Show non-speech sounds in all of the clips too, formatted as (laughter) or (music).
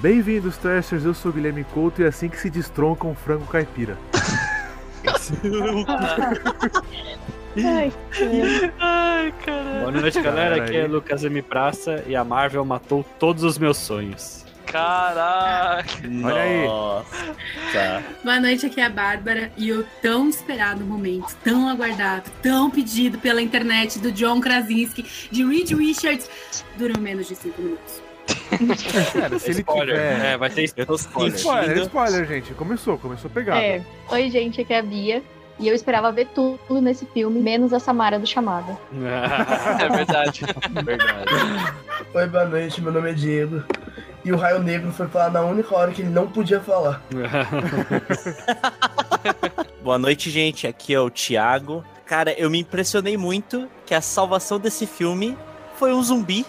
Bem-vindos, Trashers. Eu sou o Guilherme Couto e é assim que se destronca um frango caipira. (laughs) Ai, Ai, caralho. Boa noite, galera. Aqui é. Lucas M. Praça e a Marvel matou todos os meus sonhos. Caraca. Olha aí. Nossa. Boa noite, aqui é a Bárbara e o tão esperado momento, tão aguardado, tão pedido pela internet do John Krasinski, de Reed Richards, durou menos de 5 minutos. (laughs) Cara, se ele spoiler. tiver. É, vai tô spoiler. Spoiler, spoiler, gente. Começou, começou pegado. É. Oi, gente, aqui é a Bia. E eu esperava ver tudo nesse filme, menos a Samara do Chamada. (laughs) É verdade. Verdade. (laughs) Oi, boa noite, meu nome é Diego. E o Raio Negro foi falar na única hora que ele não podia falar. Boa noite, gente. Aqui é o Thiago. Cara, eu me impressionei muito que a salvação desse filme foi um zumbi.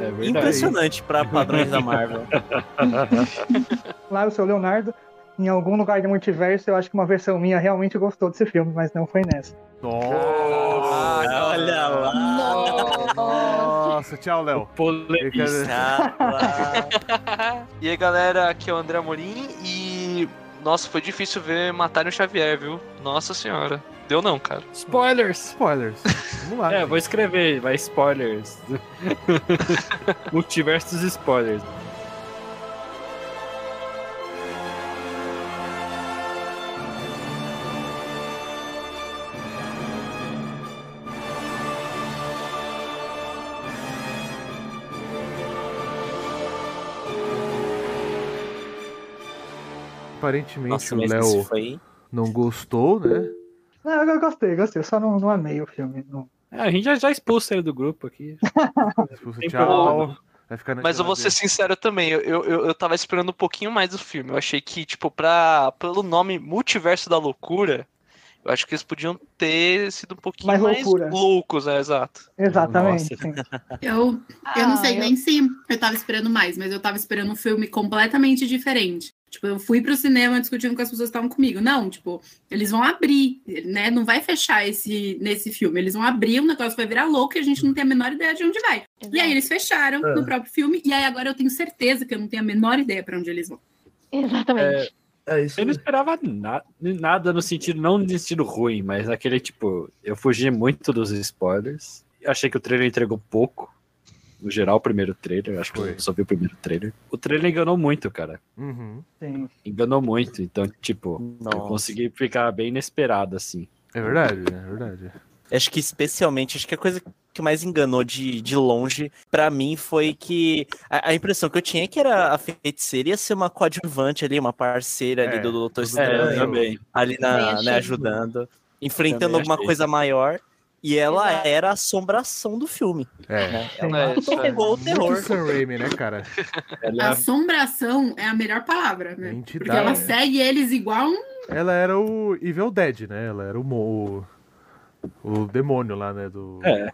É verdade. Impressionante pra padrões da Marvel. Lá eu sou o Leonardo. Em algum lugar do multiverso, eu acho que uma versão minha realmente gostou desse filme, mas não foi nessa. Nossa, Olha lá. Nossa, tchau, Léo. E aí, galera, aqui é o André Amorim e. Nossa, foi difícil ver matarem o Xavier, viu? Nossa senhora. Deu não, cara. Spoilers. Spoilers. Vamos lá. (laughs) É, vou escrever, vai spoilers. (laughs) Multiversos spoilers. Aparentemente Nossa, o Léo foi. não gostou, né? Não, eu gostei, gostei. Eu só não, não amei o filme. não. É, a gente já, já expulsa ele do grupo aqui. (laughs) Tchau. na Mas eu vou ser sincero também, eu, eu, eu tava esperando um pouquinho mais do filme. Eu achei que, tipo, pra, pelo nome Multiverso da Loucura, eu acho que eles podiam ter sido um pouquinho Mais mais, loucos, né? Exato. Exatamente. (laughs) Eu, eu não Ah, sei eu- nem se eu tava esperando mais, mas eu tava esperando um filme completamente diferente. Tipo, eu fui pro cinema discutindo com as pessoas que estavam comigo. Não, tipo, eles vão abrir, né? Não vai fechar esse nesse filme. Eles vão abrir, o negócio vai virar louco e a gente não tem a menor ideia de onde vai. E aí eles fecharam É. no próprio filme, e aí agora eu tenho certeza que eu não tenho a menor ideia pra onde eles vão. Exatamente. É isso. Eu não esperava na- nada no sentido, não no sentido ruim, mas aquele tipo, eu fugi muito dos spoilers. Achei que o trailer entregou pouco. No geral, o primeiro trailer, acho que Foi. eu só vi o primeiro trailer. O trailer enganou muito, cara. Uhum. sim. Enganou muito. Então, tipo, eu Nossa. consegui ficar bem inesperado, assim. É verdade, é verdade. Acho que especialmente, acho que a coisa que mais enganou de, de longe pra mim foi que a, a impressão que eu tinha é que era a feiticeira ia ser uma coadjuvante ali, uma parceira ali É, do Doutor É, Estranho, também. ali na, né, ajudando, enfrentando alguma coisa maior. E ela Exato. era a assombração do filme. É. Né? Ela É, isso é. pegou o terror. Sam Raimi, né, cara? Ela é a- Assombração é a melhor palavra, né? Entidade. Porque ela segue eles igual um. Ela era o Evil Dead, né? Ela era o, mo- o, o demônio lá, né? Do, É.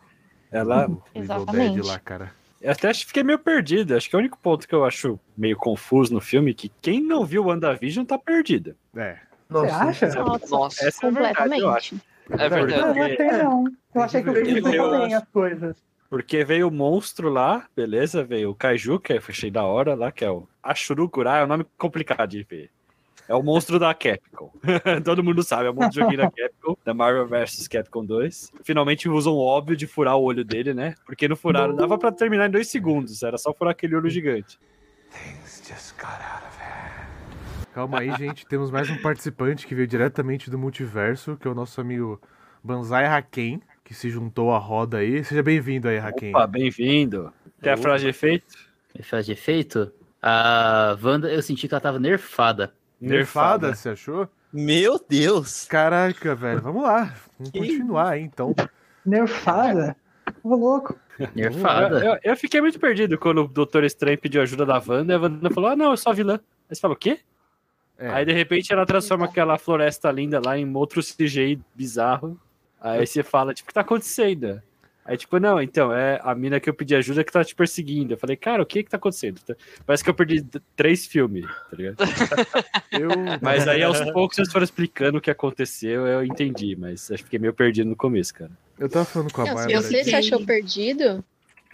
Ela. do Evil Exatamente. Dead lá, cara. Eu até acho que fiquei meio perdido. Acho que é o único ponto que eu acho meio confuso no filme é que quem não viu WandaVision tá perdido. É. Você Nossa. acha? Nossa, Nossa, Essa é a verdade, eu acho. Completamente. é Não, eu verdade. não achei não. Eu achei que o filme Eu ficou bem as coisas. Porque veio o monstro lá, beleza? Veio o Kaiju, que eu achei da hora lá, que é o Ashurukura, é um nome complicado de ver. É o monstro da Capcom. (laughs) Todo mundo sabe, é o monstro joguinho da Capcom, da Marvel vs Capcom 2. Finalmente usam o óbvio de furar o olho dele, né? Porque no furaram, dava pra terminar em dois segundos, era só furar aquele olho gigante. Calma aí, gente. Temos mais um participante que veio diretamente do multiverso, que é o nosso amigo Banzai Haken, que se juntou à roda aí. Seja bem-vindo aí, Haken. Opa, bem-vindo. Tem a frase de efeito? Faz de efeito? A Wanda, eu senti que ela tava nerfada. Nerfada, você achou? Meu Deus! Caraca, velho. Vamos lá. Vamos Que continuar aí, então. Nerfada? Ô, louco. Nerfada. Eu, eu- eu fiquei muito perdido quando o Doutor Estranho pediu ajuda da Wanda e a Wanda falou: Ah, não, eu sou a vilã. Aí você fala, o quê? É. Aí de repente ela transforma aquela floresta linda lá em outro CGI bizarro. Aí você fala, tipo, o que tá acontecendo? Aí, tipo, não, então, é a mina que eu pedi ajuda que tá te perseguindo. Eu falei, cara, o que que tá acontecendo? Parece que eu perdi três filmes, tá ligado? (laughs) Eu... Mas aí aos poucos vocês foram explicando o que aconteceu, eu entendi, mas acho que fiquei meio perdido no começo, cara. Eu tava falando com a Não, se Bárbara. você se achou perdido,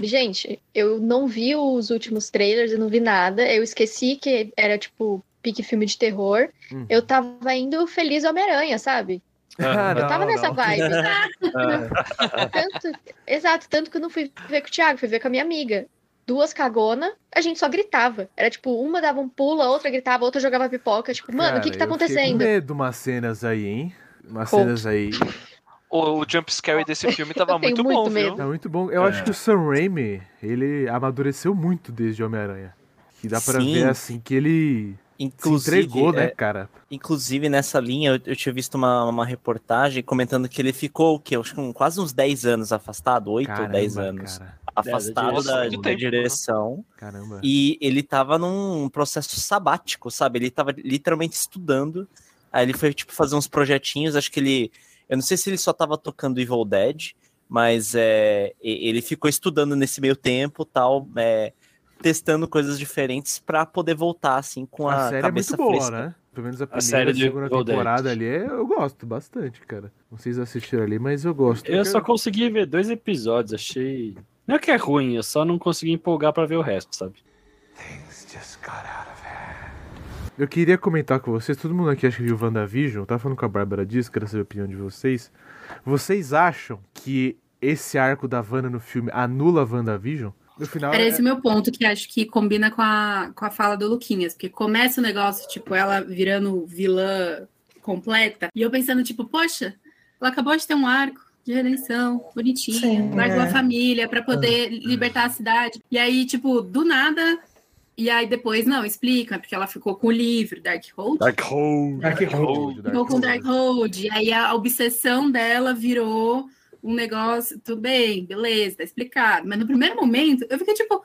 Gente, eu não vi os últimos trailers, eu não vi nada. Eu esqueci que era, tipo, pique filme de terror. Hum. Eu tava indo feliz Homem-Aranha, sabe? Ah, eu tava não, nessa não. vibe. (laughs) Tanto- exato, tanto que eu não fui ver com o Thiago, fui ver com a minha amiga. Duas cagona, a gente só gritava. Era tipo, uma dava um pulo, a outra gritava, a outra jogava pipoca. Tipo, mano, o que que tá Cara, eu acontecendo? com medo de umas cenas aí, hein? Umas Conte. cenas aí. O, o jump scare desse filme (laughs) tava Eu tenho muito bom, muito viu? medo. É muito bom. Eu acho que o Sam Raimi, ele amadureceu muito desde Homem-Aranha. Que dá pra Sim. ver, assim, que ele se Inclusive, entregou, né, é, cara? Inclusive, nessa linha, eu, eu tinha visto uma, uma reportagem comentando que ele ficou, o quê? Acho que um- quase uns 10 anos afastado, 8 ou 10 Caramba, anos. cara. Afastado direção. da, Muito da tempo, direção. Caramba. E ele tava num processo sabático, sabe? Ele tava literalmente estudando. Aí ele foi, tipo, fazer uns projetinhos. Acho que ele. Eu não sei se ele só tava tocando Evil Dead, mas é, ele ficou estudando nesse meio tempo, tal, é, testando coisas diferentes pra poder voltar, assim, com a, a série é cabeça muito boa, fresca. né? Pelo menos a primeira série e de segunda temporada ali, é- eu gosto bastante, cara. Não sei se assistiram ali, mas eu gosto. Eu só consegui ver dois episódios, achei. Não é que é ruim, eu só não consegui empolgar pra ver o resto, sabe? Eu queria comentar com vocês, todo mundo aqui acha que viu WandaVision, eu tava falando com a Bárbara disso, quero saber a opinião de vocês. Vocês acham que esse arco da Wanda no filme anula a WandaVision? No final, Era é- esse o meu ponto, que acho que combina com a, com a fala do Luquinhas, porque começa o negócio, tipo, ela virando vilã completa, e eu pensando, tipo, poxa, ela acabou de ter um arco de redenção, bonitinho, Sim, largou é. a família pra poder libertar a cidade. E aí, tipo, do nada. E aí depois, não, explica, porque ela ficou com o livro, Darkhold. Darkhold. Darkhold. Ficou com Darkhold. E aí a obsessão dela virou um negócio. Tudo bem, beleza, tá explicado. Mas no primeiro momento, eu fiquei tipo.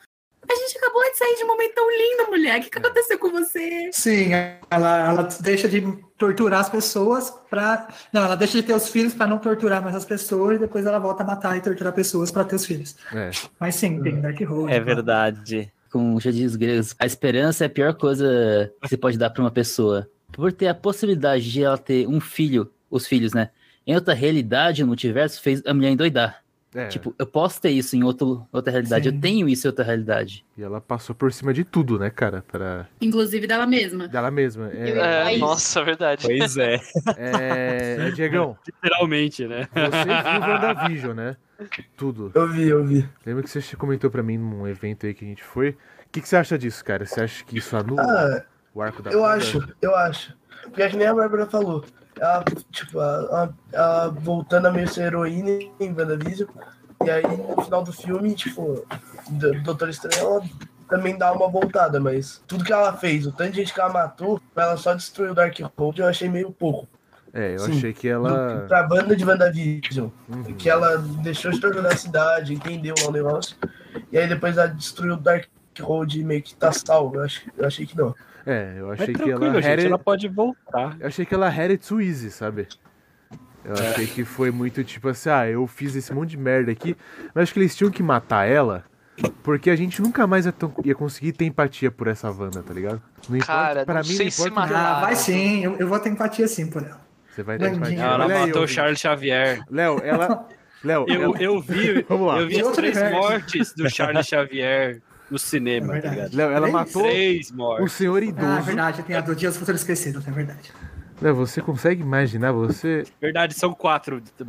A gente acabou de sair de um momento tão lindo, mulher. O que, que aconteceu com você? Sim, ela, ela deixa de torturar as pessoas pra. Não, ela deixa de ter os filhos pra não torturar mais as pessoas e depois ela volta a matar e torturar pessoas pra ter os filhos. É. Mas sim, tem Darkhold. É verdade. Com já diz gregos, a esperança é a pior coisa que você pode dar pra uma pessoa. Por ter a possibilidade de ela ter um filho, os filhos, né? Em outra realidade, no multiverso, fez a mulher endoidar. É, Tipo, eu posso ter isso em outro, outra realidade, Sim. eu tenho isso em outra realidade. e ela passou por cima de tudo, né, cara? Pra... Inclusive dela mesma. Dela mesma. É, É, isso. nossa, verdade. Pois é. (laughs) é, é, Diegão, Literalmente, né? você viu WandaVision, né? Tudo. Eu vi, eu vi. Lembra que você comentou pra mim num evento aí que a gente foi? O que, que você acha disso, cara? Você acha que isso anula Ah, o arco da eu Wanda? acho, eu acho. Porque é que nem a Bárbara falou. Ela, tipo, ela, ela voltando a meio ser heroína em WandaVision. E aí, no final do filme, tipo, do Doutor Estranho, ela também dá uma voltada, mas tudo que ela fez, o tanto de gente que ela matou, pra ela só destruir o Darkhold, eu achei meio pouco. É, eu Sim. achei que ela. Do, pra banda de WandaVision. Uhum. Que ela deixou de torturar a cidade, entendeu o negócio. E aí depois ela destruiu o Darkhold e meio que tá salvo. Eu, eu achei que não. É, eu Mas achei que ela. gente, ela pode voltar. Eu achei que ela had it too easy, sabe? Eu achei que foi muito tipo assim, ah, eu fiz esse monte de merda aqui, mas acho que eles tinham que matar ela, porque a gente nunca mais ia, tão- ia conseguir ter empatia por essa Wanda, tá ligado? Não importa, Cara, pra não mim sei não se Ah, matar. ela- vai sim, eu, eu vou ter empatia sim por ela. Você vai ter empatia. Ela Olha matou o. Charles Xavier. Léo, ela. Léo, Eu, ela- eu vi, (laughs) Vamos lá. eu vi as três mortes do Charles Xavier no cinema, É tá ligado? Léo, ela Três? matou Três o mortes. senhor Ah, é idoso. verdade, tem a do Dias Futuros Esquecidos, é verdade. Léo, você consegue imaginar você. Verdade, são quatro. (laughs)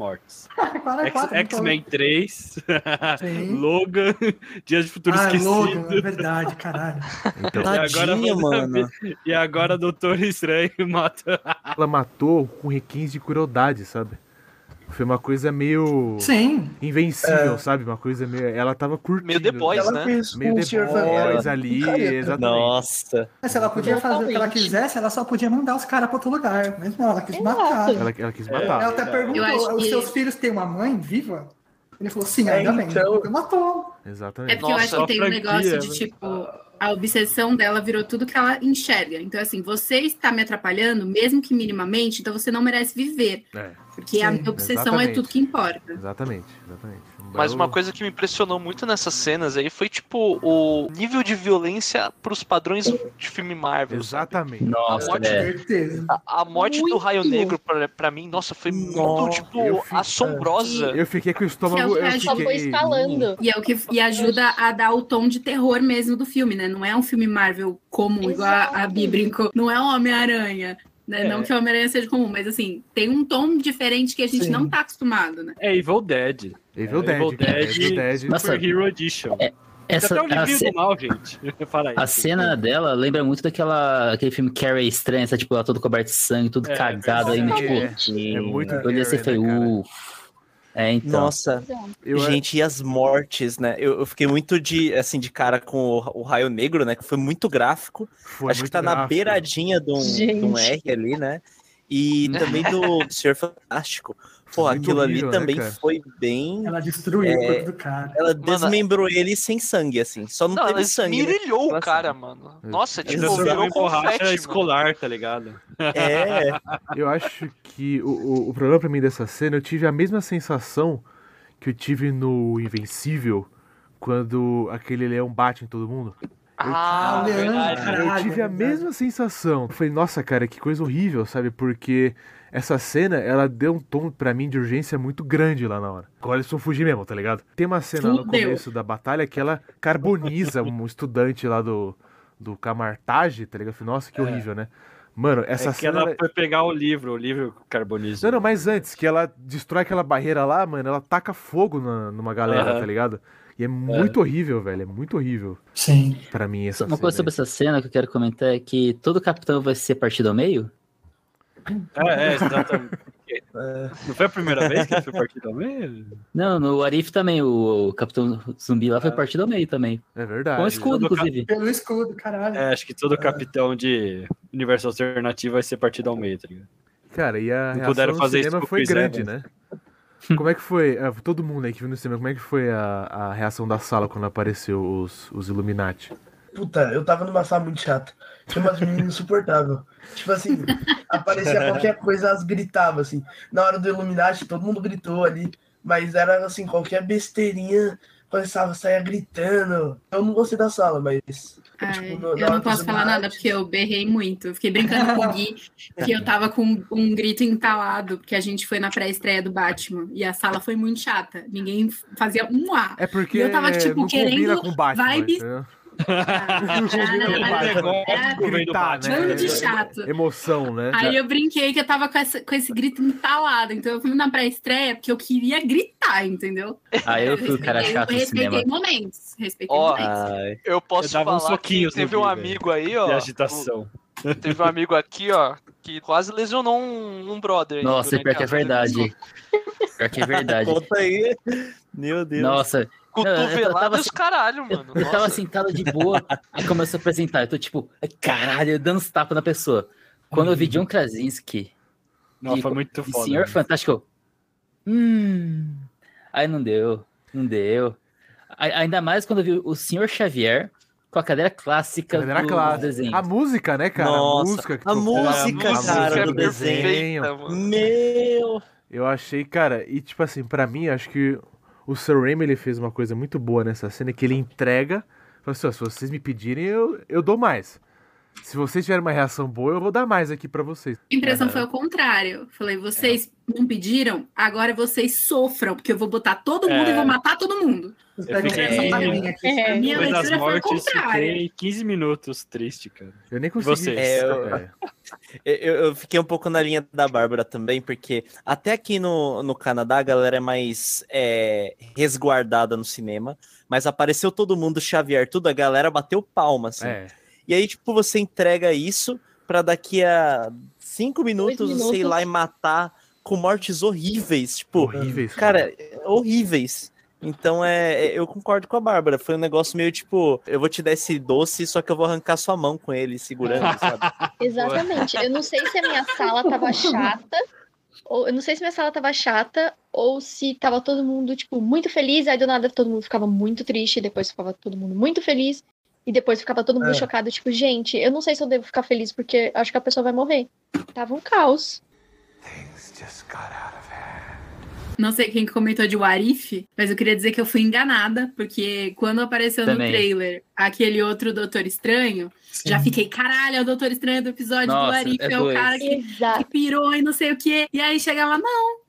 Quatro, X- quatro, X-Men 3, Sim. (laughs) Logan, Dias de Futuro Ah, Esquecido. Logan, é verdade, caralho. Então, agora Tadinho, você mano. E agora Doutor Estranho mata. ela matou com requintes de crueldade, sabe? Foi uma coisa meio. Sim, Invencível, sabe? Uma coisa meio. Ela tava curtindo. Meio The Boys, ela né? fez Meio The. Boys Van ali, exatamente. Nossa. mas se ela podia fazer o que ela Totalmente. quisesse, ela só podia mandar os caras pra outro lugar. Mas não, ela quis matar. Exato. Ela, ela quis É. matar. Ela até Eu perguntou: os que- seus filhos têm uma mãe viva? Ele falou: sim, É, ainda bem. então. Ela matou. Exatamente. É porque eu Nossa, acho que tem um negócio de né? tipo. A obsessão dela virou tudo que ela enxerga. Então, assim, você está me atrapalhando, mesmo que minimamente, então você não merece viver. É, Porque a Sim, minha obsessão exatamente. é tudo que importa. exatamente, exatamente. Mas uma coisa que me impressionou muito nessas cenas aí foi, tipo, o nível de violência pros padrões de filme Marvel. sabe? Exatamente. Nossa, morte é. Certeza. A, a morte do Muito. Raio Negro, pra, pra mim, nossa, foi muito, Nossa, tipo, eu fico- assombrosa. Eu fiquei com o é estômago. o que Eu a gente Só foi fiquei... escalando. E é o que e ajuda a dar o tom de terror mesmo do filme, né? Não é um filme Marvel comum, igual a, a Bi Exato. brincou. Não é um Homem-Aranha. Né? É. Não que o Homem-Aranha seja comum, mas assim, tem um tom diferente que a gente Sim. não tá acostumado, né? É Evil Dead. Evil É, Dead. Evil Dead. Evil Dead. Nossa, Super Hero Edition. Tem Essa, até um a, ce- mal, gente. (laughs) Fala aí. a cena dela lembra muito daquela aquele filme Carrie Estranha? Tipo, ela toda coberta de sangue, tudo É, cagado ainda, tipo. É, é muito Eu olhei assim e falei, uff. É, então. Nossa, Eu- gente, e as mortes, né? Eu, eu fiquei muito de, assim, de cara com o, o Raio Negro, né? Que foi muito gráfico. Foi Acho que muito tá na gráfico. beiradinha de um, de um R ali, né? E também do (laughs) Senhor Fantástico. Pô, Muito aquilo ali né, também cara? foi bem. Ela destruiu o É. corpo do cara. Ela desmembrou ele sem sangue, assim. Só não, Não, teve ela sangue. né? esmirilhou o Nossa. cara, mano. Nossa, tipo, Exato. virou borracha confete, mano. escolar, tá ligado? É, (laughs) Eu acho que o, o, o problema pra mim dessa cena, eu tive a mesma sensação que eu tive no Invencível, quando aquele leão bate em todo mundo. Ah, Ah, Leandro, eu tive a é mesma sensação. Eu falei, nossa, cara, que coisa horrível, sabe? Porque essa cena, ela deu um tom pra mim de urgência muito grande lá na hora. Agora eles vão fugir mesmo, tá ligado? Tem uma cena no Fudeu. começo da batalha que ela carboniza um estudante lá do, do Camartage, tá ligado? Eu falei, nossa, que horrível, né? Mano, essa é que cena. ela foi pegar o livro, o livro carboniza. Não, não, mas antes, que ela destrói aquela barreira lá, mano, ela taca fogo na, numa galera, Aham. tá ligado? E é muito horrível, velho. É muito horrível Sim. pra mim essa Uma coisa cena sobre essa cena que eu quero comentar é que todo capitão vai ser partido ao meio? É, é, exatamente. Não foi a primeira vez que ele foi partido ao meio? Não, no Arif também, o, o capitão zumbi lá foi Ah. partido ao meio também. É Com verdade. escudo, Todo cap- inclusive. Pelo escudo, caralho. É, acho que todo capitão de universo alternativo vai ser partido ao meio, tá ligado? Cara, e a Não reação puderam no fazer isso o foi grande, né? Como é que foi? todo mundo aí que viu no cinema, como é que foi a, a reação da sala quando apareceu os, os Illuminati? Puta, eu tava numa sala muito chata. Tinha umas meninas insuportáveis. Tipo assim, aparecia (laughs) qualquer coisa, elas gritavam, assim. Na hora do Illuminati, todo mundo gritou ali. Mas era assim, qualquer besteirinha, começava a sair gritando. Eu não gostei da sala, mas. Ai, Tipo, no- eu não posso falar nada porque eu berrei muito. Eu fiquei brincando com o Gui (laughs) que eu tava com um grito entalado, porque a gente foi na pré-estreia do Batman e a sala foi muito chata. Ninguém fazia um A. É porque E eu tava, tipo, querendo com Batman, vibes- entendeu? Com ah, é, Gritar, né? Bando de chato. Emoção, né? Aí eu brinquei que eu tava com, essa- com esse grito entalado. Então eu fui na pré-estreia porque eu queria gritar, entendeu? Aí eu fui o cara respeitei- chato eu respeitei momentos. Respeitei Ó, momentos. Eu posso Eu falar que soquinhos no teve um amigo aí, ó. De agitação. Teve um amigo aqui, ó, que quase lesionou um, um brother. Nossa, pior que é verdade. Pior que é verdade. conta aí. Meu Deus. Nossa, Eu- eu tava e os caralho, eu, mano. eu tava Nossa. sentado de boa, aí começou a apresentar. Eu tô tipo, caralho, dando uns tapas na pessoa. Quando eu vi John Krasinski Não, e, foi muito foda. Senhor né? Fantástico, eu, hum. Aí não deu, não deu. A- Ainda mais quando eu vi o Senhor Xavier com a cadeira clássica Cadeira do clássica. desenho. A música, né, cara? Nossa, a música que a música, A cara, música do desenho. perfeita, mano. Meu. Eu achei, cara, e tipo assim, pra mim, acho que o Sam Raimi ele fez uma coisa muito boa nessa cena, que ele entrega, fala assim, ó, se vocês me pedirem, eu, eu dou mais. Se vocês tiverem uma reação boa, eu vou dar mais aqui pra vocês. A impressão foi o contrário. Falei, vocês não pediram, agora vocês sofram, porque eu vou botar todo mundo É. e vou matar todo mundo. Fiquei-. É. A minha Depois das leitura foi o mortes, contrário. fiquei 15 minutos triste, cara. Eu nem consegui. vocês? É, eu- É. (laughs) Eu, eu fiquei um pouco na linha da Bárbara também, porque até aqui no, no Canadá a galera é mais é, resguardada no cinema, mas apareceu todo mundo, Xavier, tudo, a galera bateu palma, assim. É. E aí, tipo, você entrega isso pra daqui a cinco minutos, minutos. você ir lá e matar com mortes horríveis, tipo, Horríveis. cara, horríveis. Então é, é- eu concordo com a Bárbara. Foi um negócio meio tipo, eu vou te dar esse doce, só que eu vou arrancar sua mão com ele segurando, (laughs) sabe? Exatamente. Eu não sei se a minha sala tava (laughs) chata, ou eu não sei se minha sala tava chata, ou se tava todo mundo, tipo, muito feliz, aí do nada todo mundo ficava muito triste, depois ficava todo mundo muito feliz, e depois ficava todo mundo É. chocado, tipo, gente, eu não sei se eu devo ficar feliz porque acho que a pessoa vai morrer. Tava um caos. Não sei quem comentou de Warif, mas eu queria dizer que eu fui enganada, porque quando apareceu Também. no trailer aquele outro Doutor Estranho, já fiquei, caralho, é o Doutor Estranho do episódio do Nossa, Warif, é é, o cara que, que pirou. e não sei o quê. E aí chegava, não,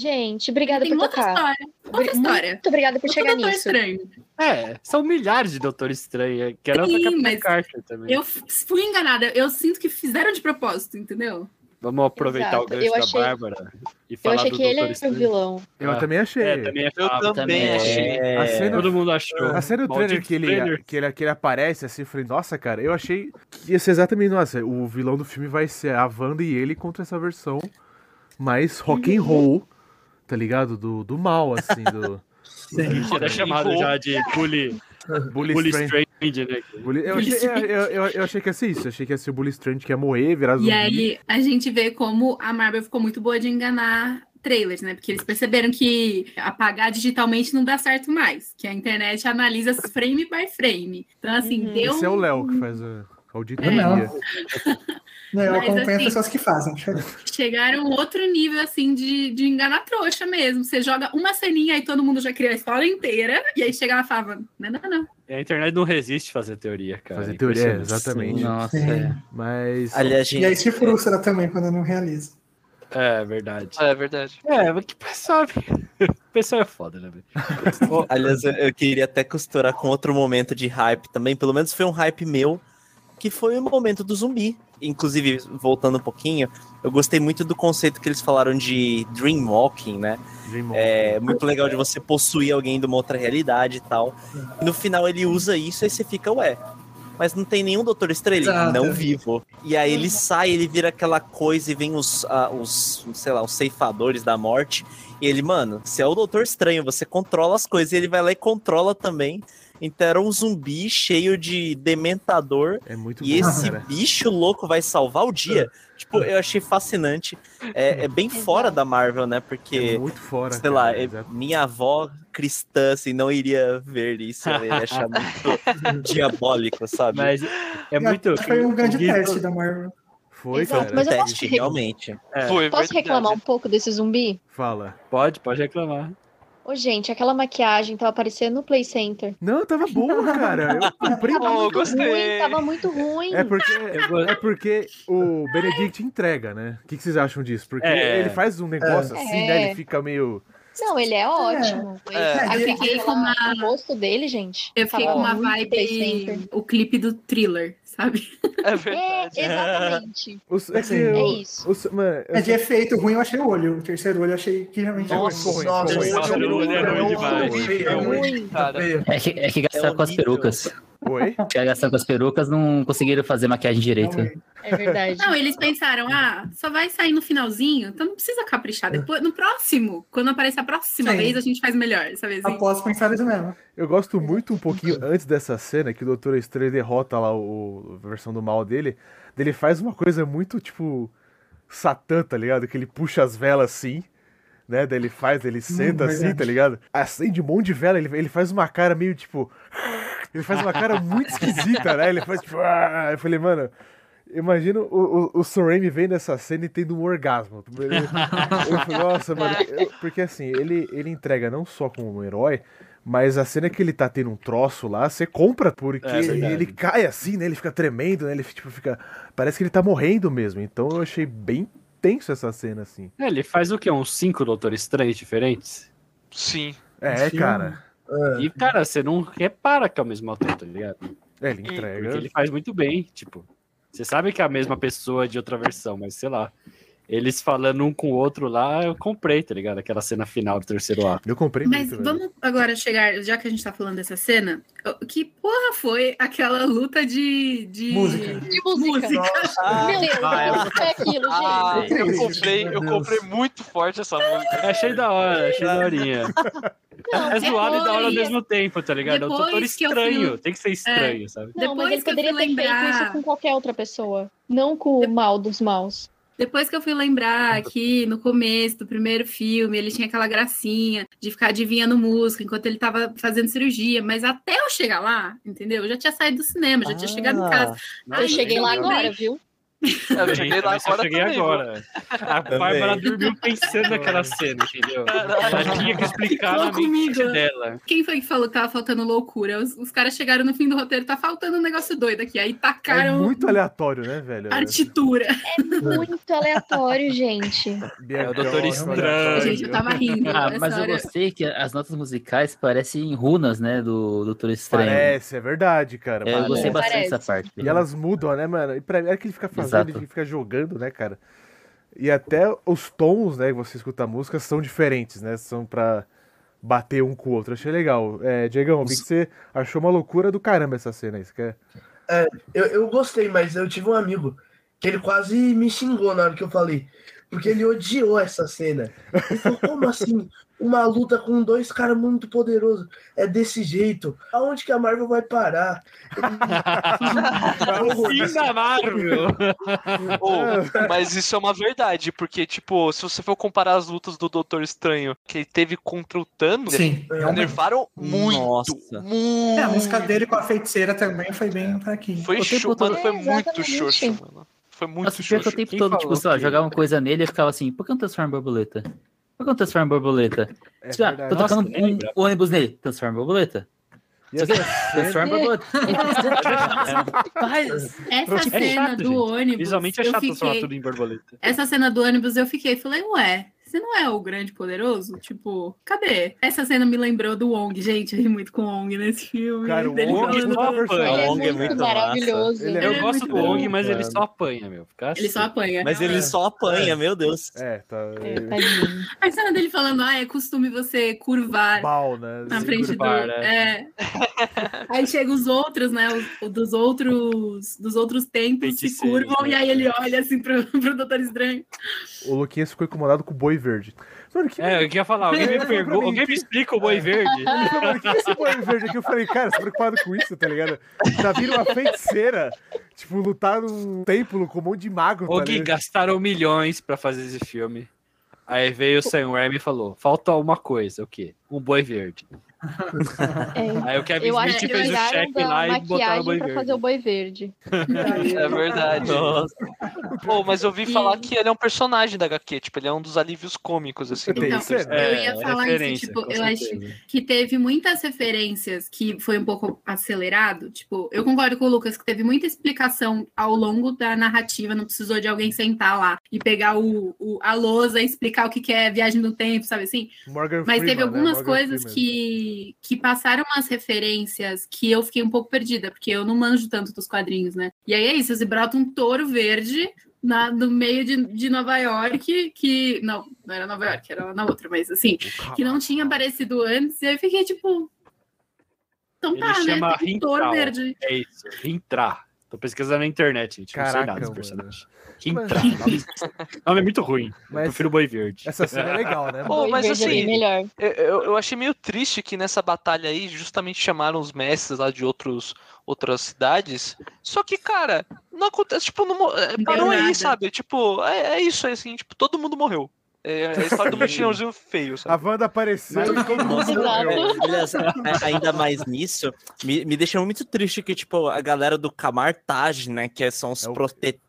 Gente, obrigada tem por outra tocar. história. Outra história. Muito obrigada por chegar Doutor nisso. Estranho. É, são milhares de Doutor Estranho. Que era Sim, Capitã mas Carter também. Eu fui enganada, eu sinto que fizeram de propósito, entendeu? Vamos aproveitar o Exato. gancho Eu achei- da Bárbara e Eu falar achei do que ele era o Estranho. vilão. Eu Ah, também achei. É, também é Eu também achei. É, A cena- Todo mundo achou. A cena do trailer que ele, que, ele, que ele aparece assim, eu falei, nossa, cara, eu achei que ia ser exatamente, nossa, o vilão do filme vai ser a Wanda e ele contra essa versão mais rock Uhum. and roll, tá ligado? Do, do mal, assim, do (laughs) Que era chamado já de Bully, Bully, bully Strange. Strange, né? Bully- eu, achei, eu, eu, eu- eu achei que ia ser isso, eu achei que ia ser o Bully Strange que ia morrer, virar zumbi. E aí a gente vê como a Marvel ficou muito boa de enganar trailers, né? Porque eles perceberam que apagar digitalmente não dá certo mais, que a internet analisa frame by frame. Então, assim, Uhum. deu. Esse é o Léo que faz a auditoria. Não. Não, eu Mas, acompanho assim, pessoas que fazem. Chegaram a um outro nível, assim, de, de enganar trouxa mesmo. Você joga uma ceninha aí todo mundo já cria a história inteira, e aí chega lá e fala: não, não, não. E a internet não resiste a fazer teoria, cara. Fazer teoria, é, exatamente. Nossa, Sim. é. Mas. Aliás, E aí gente, se frustra também quando não realiza. É verdade. É verdade. É, mas que pessoal. (laughs) O pessoal é foda, né, aliás, eu, eu queria até costurar com outro momento de hype também. Pelo menos foi um hype meu, que foi o momento do zumbi. Inclusive, voltando um pouquinho, eu gostei muito do conceito que eles falaram de dreamwalking, né? Dreamwalking. É muito legal de você possuir alguém de uma outra realidade e tal. E no final ele usa isso e você fica, ué. Mas não tem nenhum Doutor Estranho, Exato. não vivo. E aí ele sai, ele vira aquela coisa e vem os, ah, os, sei lá, os ceifadores da morte. E ele, mano, você é o Doutor Estranho, você controla as coisas. E ele vai lá e controla também. Então era um zumbi cheio de dementador. É muito E bom, esse cara. bicho louco vai salvar o dia. Tipo, eu achei fascinante. É, é (laughs) bem fora da Marvel, né? Porque É muito fora. sei cara, lá, é- minha avó cristã, assim, não iria ver isso, ela ia achar muito (laughs) diabólico, sabe? Mas é muito. Foi um grande teste da Marvel. Foi, Exato, cara. mas eu posso realmente. É, Foi Posso reclamar um pouco desse zumbi? Fala. Pode, pode reclamar. Ô, gente, aquela maquiagem tava aparecendo no Play Center. Não, tava boa, (laughs) cara. Eu comprei. Tava muito gostei. ruim, tava muito ruim. É porque, é porque o Benedict entrega, né? O que, que vocês acham disso? Porque É. ele faz um negócio assim, né? É. Ele fica meio. Não, ele é ótimo. É. Eu fiquei com uma. O rosto dele, gente. Eu fiquei com uma vibe. Center. O clipe do thriller, sabe? É É, verdade. exatamente. (laughs) Os, é que Sim. eu- É isso. os- mano, eu É de efeito ruim, eu achei o olho. O terceiro olho eu achei que realmente é Nossa, ruim. nossa, esse foi. olho É ruim demais. É ruim. Cara, É que, é que gastaram com as perucas. Oi? (laughs) Que gastaram com as perucas, não conseguiram fazer maquiagem direito. É verdade. Não, eles pensaram, ah, só vai sair no finalzinho, então não precisa caprichar. Depois, no próximo, quando aparecer a próxima Sim. vez, a gente faz melhor, sabe assim? Após pensar isso mesmo. Eu gosto muito um pouquinho antes dessa cena que o Doutor Estranho derrota lá o, a versão do mal dele. Ele faz uma coisa muito tipo. Satã, tá ligado? Que ele puxa as velas assim. Né? Daí ele faz, ele senta assim, verdade. tá ligado? Acende um monte de vela, ele, ele faz uma cara meio tipo. (laughs) Ele faz uma cara muito esquisita, né? Ele faz tipo. "Ah". Eu falei, mano. Imagina o, o, o Sam Raimi vendo essa cena e tendo um orgasmo. Ele- Eu falei, nossa, mano. eu- porque assim, ele, ele entrega não só como um herói, mas a cena que ele tá tendo um troço lá, você compra, porque É ele cai assim, né? Ele fica tremendo, né? Ele tipo, fica. Parece que ele tá morrendo mesmo. Então eu achei bem tenso essa cena, assim. É, ele faz o quê? Uns cinco Doutor Estranhos diferentes? sim. É, Sim. cara. É. E, cara, você não repara que é o mesmo ator, tá ligado? É, ele entrega. Porque ele faz muito bem, tipo. Você sabe que é a mesma pessoa de outra versão, mas sei lá. Eles falando um com o outro lá, eu comprei, tá ligado? Aquela cena final do terceiro ato. Eu comprei Mas muito, velho. vamos agora chegar, já que a gente tá falando dessa cena, que porra foi aquela luta de. de... Música. De música. Nossa, (laughs) Meu Deus, Ah, foi aquilo, Ah, gente? eu comprei, eu comprei muito forte essa música. Achei da hora, achei daorinha. Não, É zoado e da hora ao mesmo tempo, tá ligado? É um estranho. fui- Tem que ser estranho, sabe? não, mas Depois ele que eu poderia ter feito lembrar- isso com qualquer outra pessoa. Não com o mal dos maus. Depois que eu fui lembrar que no começo do primeiro filme ele tinha aquela gracinha de ficar adivinhando música enquanto ele tava fazendo cirurgia, mas até eu chegar lá, entendeu? Eu já tinha saído do cinema, já tinha chegado em casa. Eu Aí cheguei lá agora, viu? Eu cheguei lá agora cheguei também, agora. A. Bárbara dormiu pensando naquela cena, entendeu? Ela tinha que explicar na comigo. dela. Quem foi que falou que tava faltando loucura? Os, os caras chegaram no fim do roteiro, tá faltando um negócio doido aqui. Aí É tacaram muito aleatório, né, velho? partitura. (laughs) Muito aleatório, gente. É o Doutor Estranho. Gente, eu tava rindo. Ah, mas eu gostei que as notas musicais parecem runas, né? Do Doutor Estranho. Parece, é verdade, cara. É, eu gostei bastante dessa parte. E elas mudam, né, mano? E pra mim, é que ele fica fazendo, Exato. ele fica jogando, né, cara? E até os tons, né, que você escuta a música, são diferentes, né? São pra bater um com o outro. Achei legal. É, Diegão, vi que você achou uma loucura do caramba essa cena aí. Você quer... Eu, eu gostei, mas eu tive um amigo que ele quase me xingou na hora que eu falei. Porque ele odiou essa cena. Ele falou, como assim? Uma luta com dois caras muito poderosos. É desse jeito. Aonde que a Marvel vai parar? (laughs) Fim da Marvel! Ô, mas isso é uma verdade, porque, tipo, se você for comparar as lutas do Doutor Estranho que ele teve contra o Thanos, Sim. É, nervaram muito. Nossa. Muito. É, a música dele com a feiticeira também foi bem fraquinha. Foi show, todo- mano, foi É, muito xoxo, mano. Foi muito pior que o xoxo. tempo Quem todo, tipo, sei lá, que- jogava uma coisa nele e ficava assim, por que eu não transformo em borboleta? Por que eu não transformo em borboleta? É Tipo, ah, tô tocando Nossa, nem um lembrava. ônibus nele, transforma em borboleta. E essa. Transforma em borboleta. (laughs) Faz. Essa É cena chato, do gente. ônibus. Visualmente é chato transformar fiquei... tudo em borboleta. Essa cena do ônibus eu fiquei, falei, ué, você não é o grande poderoso? Tipo, cadê? Essa cena me lembrou do Wong, gente, eu ri muito com o Wong nesse filme. Cara, o dele Wong falando- só Ele apanha. é Wong é muito, muito maravilhoso. Ele é Eu Ele é gosto muito do bom, Wong, mas ele cara. só apanha, meu. Fica Ele só assim. apanha. Mas ele só apanha, meu Deus. É, tá... É. A cena dele falando, ah, é costume você curvar Pau, né? na frente do. curvar, É. (laughs) Aí chega os outros, né? Os, o dos outros dos outros tempos se Feiticeiros, curvam né? e aí ele olha assim pro, (laughs) pro Doutor Estranho. O Luquinhas ficou incomodado com o boi verde. Mano, que... É, eu queria falar, alguém me (laughs) alguém me explica o boi verde. (laughs) Mano, que é esse boi verde aqui? Eu falei, cara, você tá preocupado com isso, tá ligado? Tá vindo uma feiticeira, tipo, lutar num templo com um monte de mago, Ô tá Gui, gastaram milhões pra fazer esse filme. Aí veio o Sam Raimi e falou, falta uma coisa, o quê? Um boi verde. É. Aí o Kevin Eu acho Smith que fez o cheque lá e botaram o boi verde. fazer o boi verde. (laughs) É verdade. Pô, mas eu ouvi E- falar que ele é um personagem da HQ, tipo, ele é um dos alívios cômicos, assim. Então, é, eu É, ia falar isso, tipo, eu acho que teve muitas referências que foi um pouco acelerado. Tipo, eu concordo com o Lucas que teve muita explicação ao longo da narrativa, não precisou de alguém sentar lá e pegar o, o- a lousa e explicar o que, que é viagem no tempo, sabe assim? Morgan Mas teve Freeman, né? algumas Morgan coisas Freeman. que, que passaram umas referências que eu fiquei um pouco perdida, porque eu não manjo tanto dos quadrinhos, né? E aí é isso, você brota um touro verde na, no meio de, de Nova York, que. Não, não era Nova York, era lá na outra, mas assim, que não tinha aparecido antes, e aí eu fiquei tipo. Então Ele tá, né? chama Tem um touro verde. É isso, Rintrar. Tô pesquisando na internet, gente. não sei Caraca, nada desse personagem. Rintrar. (laughs) Nome, nome é muito ruim. Mas- Eu prefiro boi verde. Essa cena é legal, né? Pô, Boi mas é assim, melhor. Eu, eu, achei meio triste que nessa batalha aí justamente chamaram os mestres lá de outros, outras cidades. Só que, cara, não acontece, tipo, não, é, Não parou aí, nada. sabe? Tipo, é, é isso, é assim, tipo, todo mundo morreu. É a (laughs) história do mochilãozinho feio, A sabe? Wanda apareceu e todo mundo é, a- ainda mais nisso, me, me deixa muito triste que, tipo, a galera do Camartage, né, que são os É o- protetores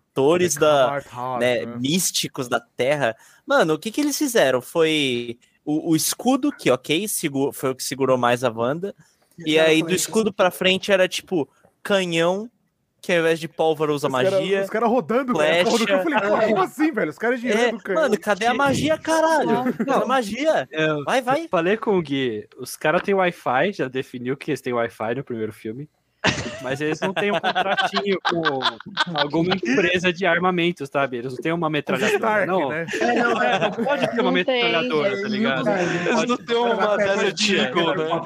da, Mark Howard, né, né? místicos da Terra. Mano, o que que eles fizeram? Foi o, o escudo, que ok, segu- foi o que segurou mais a Wanda, e aí do escudo pra frente era, tipo, canhão, que ao invés de pólvora usa Os cara- magia. Os caras rodando, velho. flecha. Eu falei, pô, como assim, velho? Os caras É, girando o canhão. mano, cadê a magia, (laughs) caralho? Cadê a magia? Eu Vai, vai. falei com o Gui, os caras têm Wi-Fi, já definiu que eles têm Wi-Fi no primeiro filme. Mas eles não têm um contratinho com alguma empresa de armamentos, sabe? Eles não têm uma metralhadora. Stark, não, né? É, não, é. não pode ter uma Não tem. metralhadora, tá ligado? Eles não têm uma Desert Eagle, né?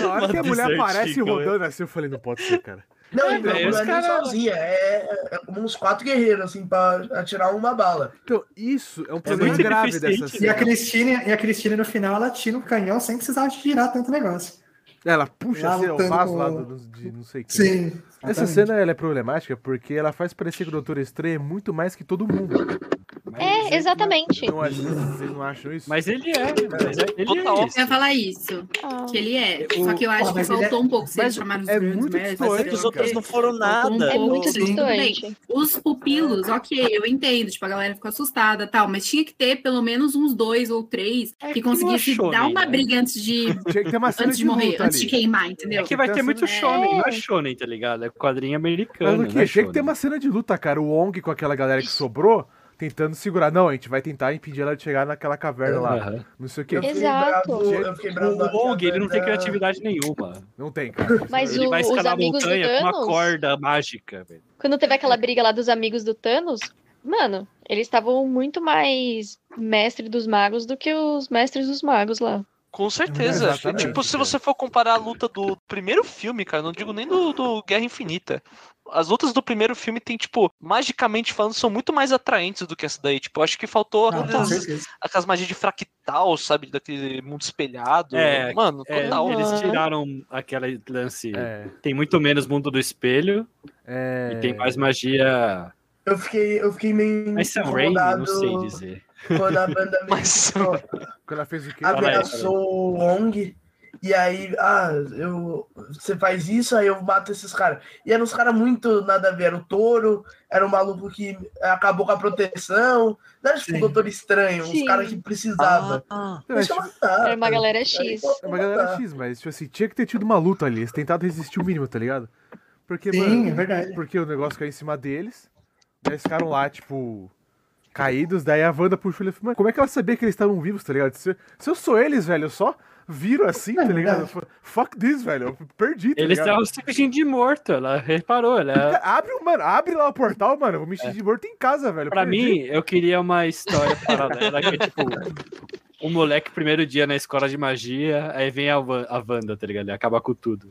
Na hora que a mulher aparece Eagle, rodando assim, eu falei, não pode ser, cara. Não, É, não, é cara- sozinha. É, é como uns quatro guerreiros, assim, pra atirar uma bala. Então, isso é um problema muito grave dessa E a. Cristina, e a Cristina no final, ela tira um canhão sem precisar girar tanto negócio. Ela puxa Lá assim, o lutando vaso com- lá do, de não sei o que. Sim. Essa cena ela é problemática porque ela faz parecer que o Doutor Estranho é muito mais que todo mundo. É, exatamente. Não acho- vocês não acham isso? mas ele é. Mas é- ele Total. é Eu ia falar isso, Ah. que ele é. O- Só que eu acho que ele faltou um pouco eles chamaram os é grandes muito mestres. distante, é que os outros não foram um nada. É muito distante. Os pupilos, ok, eu entendo. Tipo, a galera ficou assustada e tal, mas tinha que ter pelo menos uns dois ou três É que que não conseguisse achou, dar uma né? briga antes de, Tinha que ter uma cena antes de, de morrer, antes de queimar, entendeu? É que vai ter muito É. shonen, não é shonen, tá ligado? É quadrinho americano. Mas o não é quê? Tinha que ter uma cena de luta, cara. O Wong com aquela galera que sobrou, tentando segurar. Não, a gente vai tentar impedir ela de chegar naquela caverna lá. Não sei o fiquei Exato. bravo, bravo O Wong, ele não tem da- criatividade nenhuma. Não tem, cara. (laughs) Mas Ele o- vai os escalar a amigos do montanha com uma Thanos- corda mágica, velho. Quando teve aquela briga lá dos amigos do Thanos, mano, eles estavam muito mais mestre dos magos do que os mestres dos magos lá. Com certeza. Exatamente, tipo, se você for comparar a luta do primeiro filme, cara, não digo nem do, do Guerra Infinita. As lutas do primeiro filme tem, tipo, magicamente falando, são muito mais atraentes do que essa daí. Tipo, eu acho que faltou com aquelas, aquelas magias de fractal, sabe? Daquele mundo espelhado. É, Mano, É, total. Eles tiraram aquela lance. É, Tem muito menos mundo do espelho é... e tem mais magia. Eu fiquei, eu fiquei meio Mas Sam Raimi, incomodado não sei dizer. quando a banda meio (laughs) Mas- Quando ela fez o quê? Ameaçou o Wong. E aí, ah, eu, você faz isso, aí eu mato esses caras. E eram uns caras muito nada a ver. Era o touro, era um maluco que acabou com a proteção. Não era tipo um doutor estranho, uns Sim. caras que precisavam. Ah, Não, Deixa eu tipo, matar, Era uma galera X. é uma galera X, mas tipo assim, tinha que ter tido uma luta ali. Eles tentaram resistir o mínimo, tá ligado? Porque, Sim, mano, é verdade. porque o negócio caiu em cima deles. Daí eles ficaram lá, tipo, caídos. Daí a Wanda puxou ele e falou, mano, como é que ela sabia que eles estavam vivos, tá ligado? Se, se eu sou eles, velho, eu só viro assim, tá É ligado? Fuck this, velho. Eu perdi, tá Eles ligado? estavam se fingindo de morto, ela reparou. Ela... Cara, Abre, o- mano, abre lá o portal, mano. Eu vou me encher de morto em casa, velho. Pra perdi. mim, eu queria uma história paralela que é tipo. Um moleque primeiro dia na escola de magia, aí vem a, a Wanda, tá ligado? Ele acaba com tudo.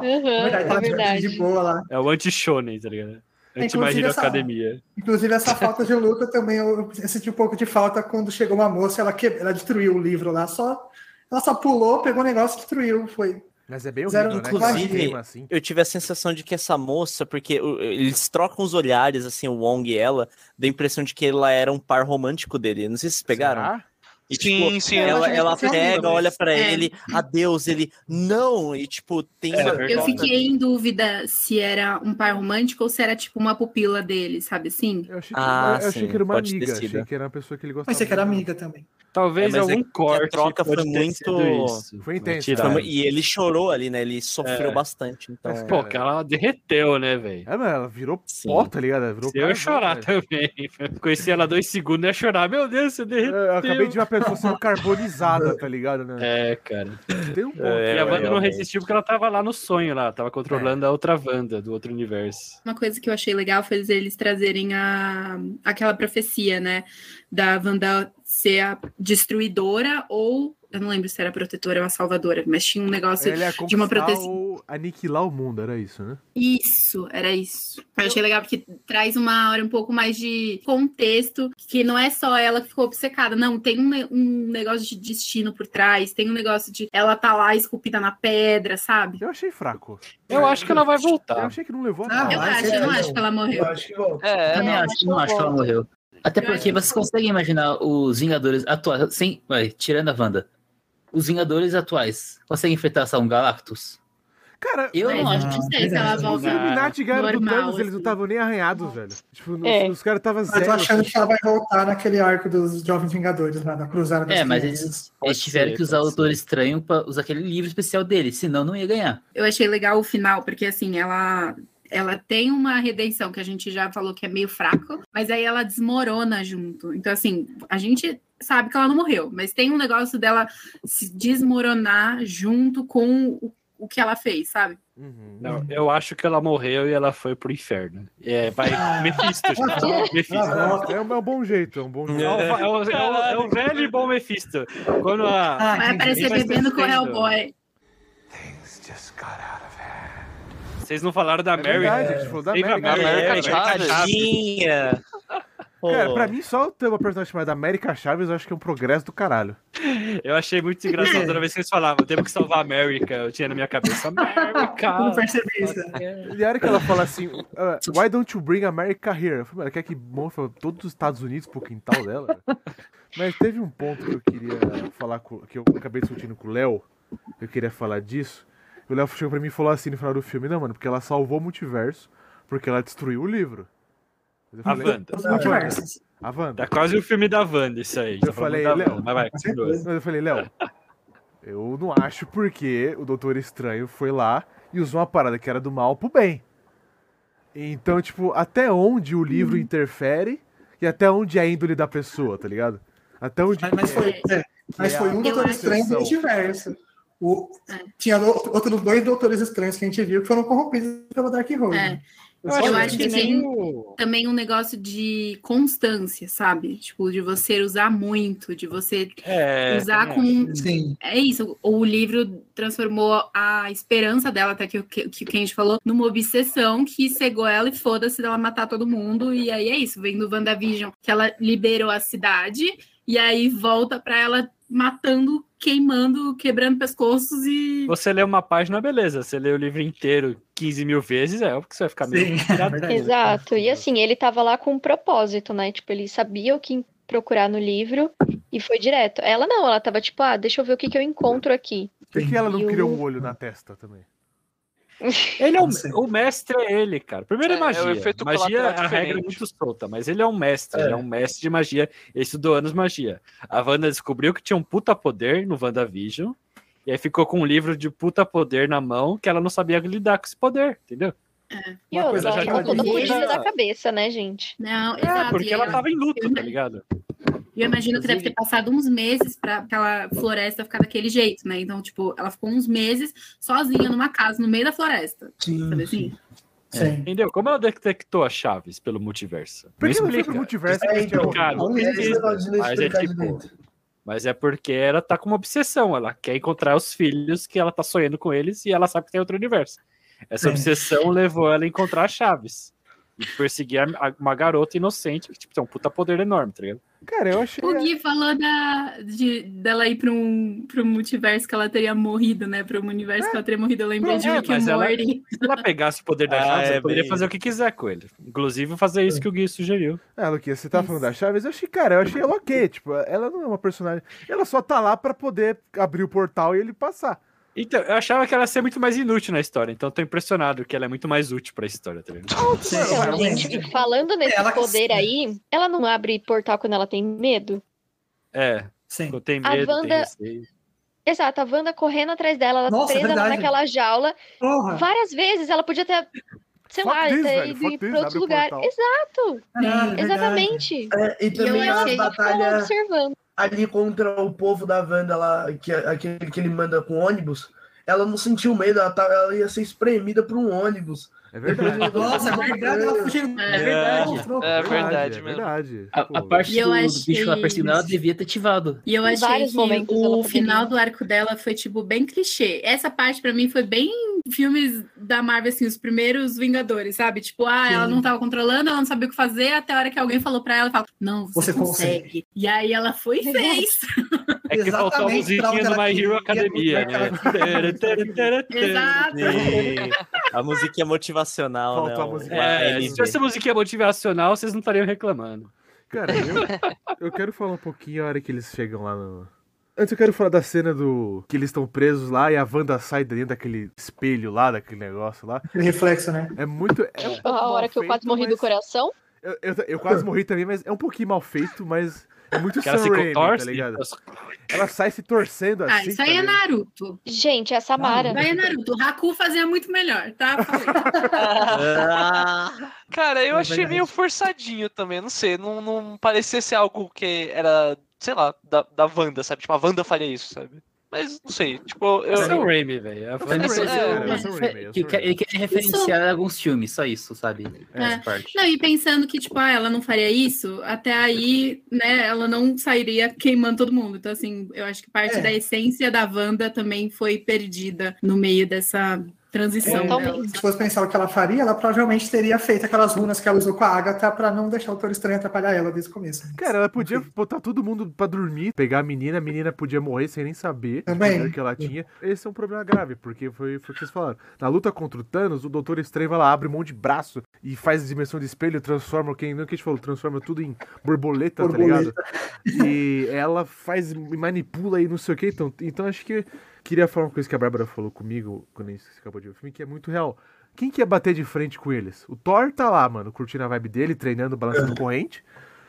Verdade, é verdade. de boa lá. É o anti-shonen, tá ligado? Anti-magia academia. Inclusive, essa falta de luta também eu, eu senti um pouco de falta quando chegou uma moça, ela, que, ela destruiu o livro lá, só. Ela só pulou, pegou o negócio e destruiu. Foi. Mas é bem Zero- horrível, né? inclusive- assim. Eu tive a sensação de que essa moça, porque eles trocam os olhares, assim, o Wong e ela, dá a impressão de que ela era um par romântico dele. Não sei se vocês pegaram. Será? E, Sim, tipo, sim, eu ela, ela é pega, olha pra É. ele, adeus, ele, não, e tipo, tem É uma... verdade. Eu fiquei em dúvida se era um par romântico ou se era tipo uma pupila dele, sabe assim? Eu achei que, Ah, eu achei sim, que era uma amiga. Achei que era uma pessoa que ele gostava. Pensei que era amiga também. Talvez É, mas é algum que a troca corte foi muito- isso. Foi intenso, Tirar. cara. E ele chorou ali, né? Ele sofreu É. bastante, então... Mas, Pô, que ela derreteu, né, velho? É, ela virou Sim. pó, tá ligado? Virou Se eu ia chorar velho. também. (laughs) Conheci ela dois segundos, eu ia chorar. Meu Deus, você derreteu. É, Eu acabei de ver a pessoa sendo carbonizada, tá ligado? Né? É, cara. Tem um ponto. É, e a Wanda não resistiu porque ela tava lá no sonho lá, tava É. controlando a outra Wanda do outro universo. Uma coisa que eu achei legal foi eles trazerem a, aquela profecia, né? Da Wanda ser a destruidora ou. Eu não lembro se era protetora ou a salvadora, mas tinha um negócio ia de uma proteção. ou aniquilar o mundo, era isso, né? Isso, era isso. Eu achei legal porque traz uma hora um pouco mais de contexto, que não é só ela que ficou obcecada, não, tem um, um negócio de destino por trás, tem um negócio de ela tá lá esculpida na pedra, sabe? Eu achei fraco. Eu acho que ela vai Eu voltar. achei que não levou a Ah, nada. Eu acho, eu não não. acho que ela Eu morreu. acho que volta. É, Também É, acho, acho não que acho que ela morreu. Até Eu porque vocês conseguem imaginar os Vingadores atuais, sem, vai, tirando a Wanda, os Vingadores atuais conseguem enfrentar só um Galactus? Cara, Eu não acho. não sei se ela os volta. Illuminati ganharam do Thanos, eles não assim. estavam nem arranhados, velho. Tipo, os, É. os caras estavam Mas eu zero. tô achando que ela vai voltar naquele arco dos Jovens Vingadores, lá na Cruzada das É, mas eles, eles tiveram ser, que usar o Doutor. Estranho pra usar aquele livro especial dele, senão não ia ganhar. Eu achei legal o final, porque assim, ela ela tem uma redenção que a gente já falou que é meio fraco, mas aí ela desmorona junto. Então, assim, a gente sabe que ela não morreu, mas tem um negócio dela se desmoronar junto com o, o que ela fez, sabe? Uhum. Não, eu acho que ela morreu e ela foi pro inferno. É, vai Mephisto, (laughs) gente. Mephisto. Ah, É, um, é um bom jeito, é um bom jeito. É o, é o- é o- é o velho e bom Mephisto. Quando a. Ah, Vai aparecer bebendo com o. Hellboy. Vocês não falaram da É Mary? verdade, a gente falou da Teve Mary. América É, Chaves. tadinha. (laughs) Cara, pra mim, só ter uma personagem chamada América Chaves, eu acho que é um progresso do caralho. Eu achei muito engraçado toda vez que eles falavam, temos que salvar a América. Eu tinha na minha cabeça, Eu não América! percebi isso. E a hora que ela fala assim, "Ah, why don't you bring America here? Eu falei, ela quer que mostre todos os Estados Unidos pro quintal dela? Mas teve um ponto que eu queria falar, com, que eu acabei discutindo com o Léo, eu queria falar disso. O Léo chegou pra mim e falou assim no final do filme, não, mano, porque ela salvou o multiverso, porque ela destruiu o livro. A Wanda. Os multiversos. A Wanda. Tá quase o filme da Wanda, isso aí. Eu Tá falei, Léo, Wanda, Mas vai. Mas eu falei, Léo, eu não acho porque o Doutor Estranho foi lá e usou uma parada que era do mal pro bem. Então, tipo, até onde o livro interfere e até onde é a índole da pessoa, tá ligado? Até onde. Mas, mas foi, é, mas é foi a um Doutor Estranho do multiverso. O, É. Tinha outros dois Doutores Estranhos que a gente viu que foram corrompidos pelo Dark Road. É. Eu Eu acho que nem tem- o- Também um negócio de constância, sabe? Tipo, de você usar muito, de você É, usar com Sim. É isso, o livro transformou a esperança dela, até que o que, que o Kenji falou, numa obsessão que cegou ela e foda-se dela matar todo mundo. E aí é isso, vem do WandaVision que ela liberou a cidade, e aí volta pra ela matando, queimando, quebrando pescoços e. Você lê uma página, beleza. Você lê o livro inteiro 15 mil vezes, é óbvio que você vai ficar meio. Sim, é. Exato. E assim, ele tava lá com um propósito, né? Tipo, ele sabia o que procurar no livro e foi direto. Ela não, ela tava tipo, ah, deixa eu ver o que, que eu encontro aqui. Por que ela não E o- criou um olho na testa também? (laughs) Ele é o, o mestre é ele, cara. Primeiro é, É, é o magia. efeito magia, colateral a regra é muito solta, mas ele é um mestre, É. ele é um mestre de magia. Ele estudou anos magia. A Wanda descobriu que tinha um puta poder no WandaVision, e aí ficou com um livro de puta poder na mão que ela não sabia lidar com esse poder, entendeu? E Uma coisa outra, já ela que toda eu fodida já- da cabeça, né, gente? Não, É, exato. porque e ela tava em luto, eu- tá ligado? E eu imagino que deve ter passado uns meses pra aquela floresta ficar daquele jeito, né? Então, tipo, ela ficou uns meses sozinha numa casa, no meio da floresta. Sim, Sabe sim. assim? Sim. Entendeu? Como ela detectou as chaves pelo multiverso? Por que ela foi multiverso? É, então, não É mas é tipo-. Mas é porque ela tá com uma obsessão. Ela quer encontrar os filhos que ela tá sonhando com eles e ela sabe que tem outro universo. Essa É. obsessão levou ela a encontrar as chaves. E perseguir a- a- uma garota inocente que tipo, tem um puta poder enorme, tá ligado? Cara, eu achei. O Gui falou da, de, dela ir pra um, pra um multiverso que ela teria morrido, né? Pra um universo que ela teria morrido. Eu lembrei de É, Rick and Morty. Se ela pegasse o poder da Ah, chaves, é ela poderia bem fazer o que quiser com ele. Inclusive fazer isso que o Gui sugeriu. Ah, Luquinha, você tá falando da Chaves? Eu achei, cara, eu achei ela ok. Tipo, ela não é uma personagem. Ela só tá lá pra poder abrir o portal e ele passar. Então, eu achava que ela ia ser muito mais inútil na história, então eu tô impressionado que ela é muito mais útil pra história, tá ligado? Então, gente, falando nesse Ela que- poder aí, ela não abre portal quando ela tem medo? É, Sim. eu tenho A medo, tenho Wanda- receio. Exato, a Wanda correndo atrás dela, ela Nossa, presa verdade. naquela jaula. Porra. Várias vezes ela podia ter, sei Fuck lá, this, fuck pra outro lugar. Exato, Caralho, verdade. exatamente. É, e E eu também a achei- batalha observando. Ali contra o povo da Wanda lá, que, é aquele que ele manda com ônibus, ela não sentiu medo, ela, tá, ela ia ser espremida por um ônibus. É verdade. Nossa, é verdade, ela fugiu. É verdade. É verdade é verdade. A, a parte do, bicho lá perseguindo ela isso. devia ter ativado. E eu achei vários que ela o final do arco dela foi, tipo, bem clichê. Essa parte, pra mim, foi bem filmes da Marvel, assim, os primeiros Vingadores, sabe? Tipo, ah, ela Sim. não tava controlando, ela não sabia o que fazer, até a hora que alguém falou pra ela, fala, não, você, Você consegue. consegue. E aí ela foi e fez. É que faltou a musiquinha do My Hero Academia, né? A musiquinha motivacional, Faltou né? a música. É, se tivesse musiquinha motivacional, vocês não estariam reclamando. Cara, eu, eu quero falar um pouquinho a hora que eles chegam lá no. Antes eu quero falar da cena do. que eles estão presos lá e a Wanda sai dentro daquele espelho lá, daquele negócio lá. Aquele reflexo, né? É muito. É um pouco A hora que eu quase morri do mas- coração. Eu, eu, eu quase morri também, mas é um pouquinho mal feito, mas é muito Que ela Sam se Raimi, tá ligado? Ela sai se torcendo Ah, assim. isso aí é tá ligado? Naruto. Gente, é a Samara. Isso aí é Naruto. O Haku fazia muito melhor, tá? (laughs) Ah, Cara, eu É achei meio forçadinho também, não sei, não, não parecia ser algo que era, sei lá, da, da Wanda, sabe? Tipo, a Wanda faria isso, sabe? Mas não sei, tipo, eu. É o Raimi, velho. É, é é é Que. Ele quer referenciar alguns filmes, só isso, sabe? Essa parte. Não, e pensando que, tipo, ah, ela não faria isso, até aí, né, ela não sairia queimando todo mundo. Então, assim, eu acho que parte É. da essência da Wanda também foi perdida no meio dessa transição dela. Se fosse pensar o que ela faria, ela provavelmente teria feito aquelas runas que ela usou com a Agatha pra não deixar o Doutor Estranho atrapalhar ela desde o começo. Cara, ela podia botar todo mundo pra dormir, pegar a menina, a menina podia morrer sem nem saber o Também. que ela tinha. Esse é um problema grave, porque foi, foi o que vocês falaram. Na luta contra o Thanos, o Doutor Estranho vai lá, abre um monte de braço e faz dimensão de espelho, transforma, quem não que a gente falou, transforma tudo em borboleta, tá ligado? E ela faz, manipula e não sei o que. Então, então acho que queria falar uma coisa que a Bárbara falou comigo quando a gente acabou de ver o filme, que é muito real. Quem que ia bater de frente com eles? O Thor tá lá, mano, curtindo a vibe dele, treinando, balançando corrente.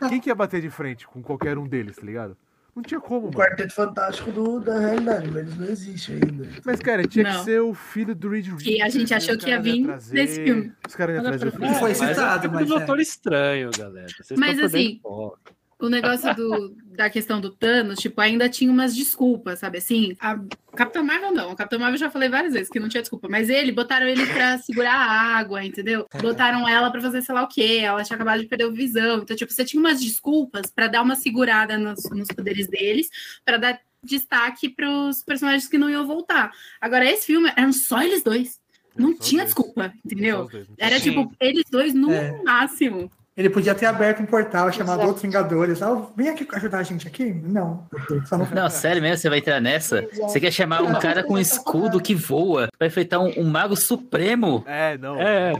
Quem que ia bater de frente com qualquer um deles, tá ligado? Não tinha como, O mano. Quarteto Fantástico do, da realidade, mas eles não existem ainda. Mas, cara, tinha que Não. ser o filho do Reed Que a gente Richards, achou que ia vir trazer- nesse filme. Os caras iam é trazer o filho. Foi é citado, filme mas do é. Doutor Estranho, galera. Vocês Mas, assim, foco. O negócio do, da questão do Thanos, tipo, ainda tinha umas desculpas, sabe? Assim, a Capitã Marvel não. A Capitã Marvel eu já falei várias vezes que não tinha desculpa. Mas ele, botaram ele pra segurar a água, entendeu? Botaram ela pra fazer sei lá o quê. Ela tinha acabado de perder o visão. Então, tipo, você tinha umas desculpas pra dar uma segurada nos, nos poderes deles, pra dar destaque pros personagens que não iam voltar. Agora, esse filme eram só eles dois. Não tinha dois. desculpa, entendeu? dois, não tinha Era tipo, eles dois no É. máximo. Ele podia ter aberto um portal chamado Exato. Outros Vingadores. Ah, vem aqui ajudar a gente aqui? Não. Só não Não, sério mesmo, você vai entrar nessa? Exato. Você quer chamar um cara com um escudo que voa pra enfrentar um, um mago supremo É, não. É,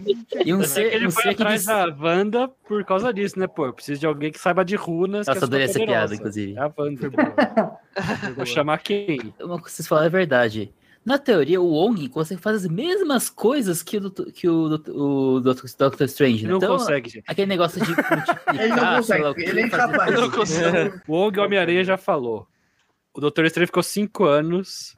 e um é ser, que ele um foi ser que atrás diz... da Wanda por causa disso, né, pô? Eu preciso de alguém que saiba de runas. Nossa, que é adorei essa piada, inclusive. É a Wanda. Foi boa. Foi Vou chamar quem? Uma coisa que vocês falaram é verdade. Na teoria, o Wong consegue fazer as mesmas coisas que o, que o, doutor- o Doctor, Strange. Ele né? não Então, consegue, gente. aquele negócio de (laughs) multiplicar, Ele não sei lá o consegue, quê, ele é incapaz. Não consigo. (laughs) O Wong Homem-Aranha já falou. O Doutor Estranho ficou cinco anos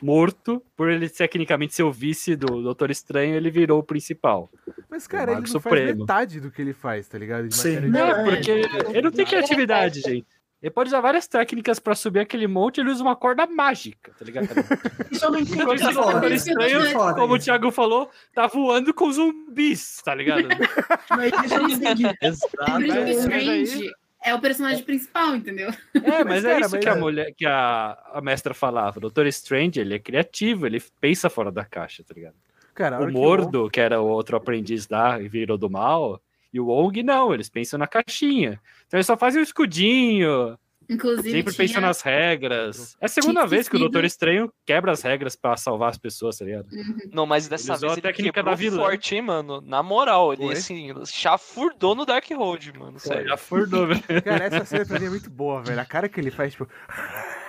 morto por ele tecnicamente ser o vice do Doutor Estranho, ele virou o principal. Mas, cara, ele não faz Supremo. metade do que ele faz, tá ligado? De Sim. Não, porque ele não tem criatividade, (laughs) gente. Ele pode usar várias técnicas pra subir aquele monte, ele usa uma corda mágica, tá ligado? (laughs) Isso eu não entendi. É o Doutor foda. Estranho, Isso é foda, como o. Thiago falou, tá voando com zumbis, tá ligado? (laughs) Mas isso eu não entendi. (laughs) Exato. Strange é o personagem principal, entendeu? É, mas, Mas, é cara, isso mas que a é- mulher, que a, a mestra falava. O Doutor Strange, ele é criativo, ele pensa fora da caixa, tá ligado? Cara, a O hora que Mordo, que era o outro aprendiz lá e virou do mal, e o Wong não, eles pensam na caixinha. Então eles só fazem o escudinho, Inclusive, sempre tinha... pensam nas regras. É a segunda tinha vez que o. Doutor Estranho quebra as regras pra salvar as pessoas, tá ligado? Não, mas dessa Ele vez ele técnica da vilã. forte, hein, mano? Na moral, ele Foi? assim, chafurdou no Dark Road, mano. Sério. Já furdou, (laughs) velho. Cara, essa cena pra mim é muito boa, velho. A cara que ele faz, tipo. (laughs)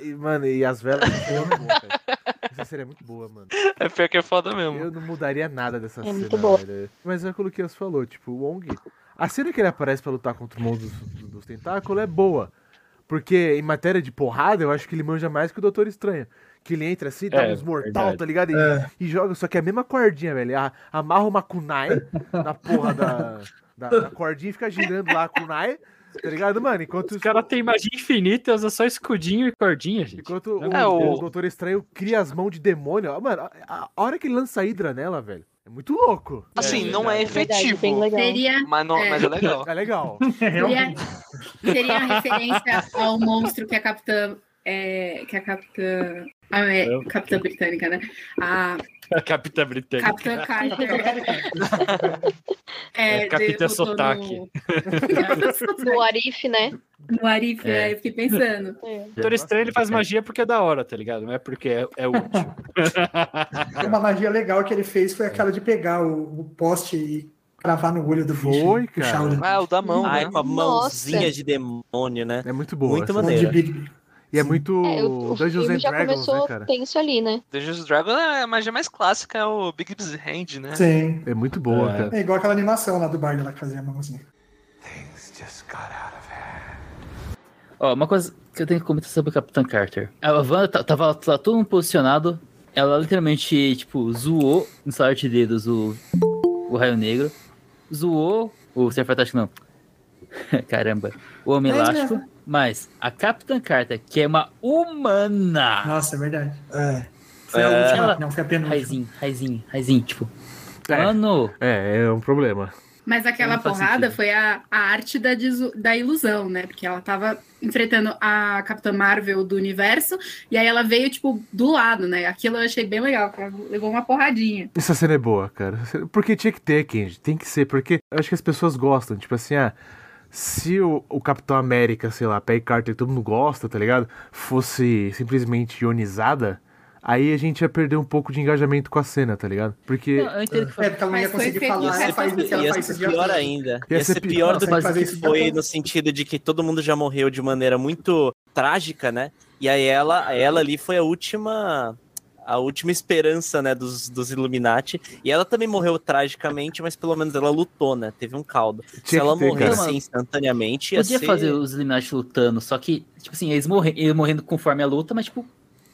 E, mano, e as velas. É cena é muito boa, mano. (laughs) É pior que é foda mesmo. Eu não mudaria nada dessa É cena, muito boa. velho. Mas é aquilo que você falou, tipo, o Wong. A cena que ele aparece pra lutar contra o mundo dos, dos tentáculos é boa. Porque em matéria de porrada, eu acho que ele manja mais que o Doutor Estranho. Que ele entra assim, dá É, uns mortal, verdade. tá ligado? E, É. e joga, só que é a mesma cordinha, velho. A- Amarra uma kunai na porra da, da, da cordinha e fica girando lá a kunai, tá ligado, mano? Enquanto Os caras têm magia infinita e usa só escudinho e cordinha, gente. Enquanto o, É, o- o Doutor Estranho cria as mãos de demônio. ó, Mano, a, a hora que ele lança a Hydra nela, velho, é muito louco. Assim, não é Verdade, efetivo, legal. Seria, mas, não, É. mas é legal. É legal. seria, (laughs) seria a referência ao monstro que a capitã. É, que a capitã. A é, Eu? capitã britânica, né? A A Capitã Britânica. Capitã Carter. É, Capitã botou Sotaque. No, (laughs) No Arif, né? no Arif, É. é, eu fiquei pensando. É. O Doutor Estranho ele faz magia porque é da hora, tá ligado? Não é porque é, é útil. (laughs) Uma magia legal que ele fez foi aquela de pegar o, o poste e cravar no olho do bicho. Foi, cara. o Ah, o da mão, Ai, né? com a mãozinha Nossa. de demônio, né? É muito boa. Muito maneiro. E é muito É, o, o Dungeons filme and já Dragons, começou né, cara? tenso ali, né? Dungeons Dragon é a magia mais clássica, é o Big B's Hand, né? Sim. É muito boa, É. cara. É igual aquela animação lá do Bard lá que fazia a mãozinha. Ó, uma coisa que eu tenho que comentar sobre o Capitão Carter. A Wanda ta- tava, tava todo mundo posicionado. Ela literalmente, tipo, zoou no salário de dedos o, o Raio Negro. Zoou o Ser Fantástico, não. (laughs) Caramba. O Homem É Elástico. Mas a Capitã Carter, que é uma humana. Nossa, é verdade. É. Foi a É. última. Ela- Não, foi a penúltima. Raizinho, raizinho, raizinho. Tipo, É. mano, É, é um problema. Mas aquela porrada sentido. foi a, a arte da, da ilusão, né? Porque ela tava enfrentando a Capitã Marvel do universo, e aí ela veio, tipo, do lado, né? Aquilo eu achei bem legal, ela levou uma porradinha. Essa cena é boa, cara. Porque tinha que ter, Kenji. Tem que ser, porque eu acho que as pessoas gostam. Tipo assim, ah, se o, o Capitão América, sei lá, Peggy Carter, todo mundo gosta, tá ligado? Fosse simplesmente ionizada, aí a gente ia perder um pouco de engajamento com a cena, tá ligado? Porque. Não, eu entendo que É, foi. porque ela não ia conseguir falar, ela faz, ela faz isso pior ainda. Ia Ia ser ser pior. pior do que foi no sentido de que todo mundo já morreu de maneira muito trágica, né? E aí ela, ela ali foi a última a última esperança, né, dos, dos Illuminati. E ela também morreu tragicamente, mas pelo menos ela lutou, né? Teve um caldo. Se Tinha que ela morresse cara. instantaneamente, ia Podia ser... fazer os Illuminati lutando, só que, tipo assim, eles, morre, eles morrendo conforme a luta, mas, tipo,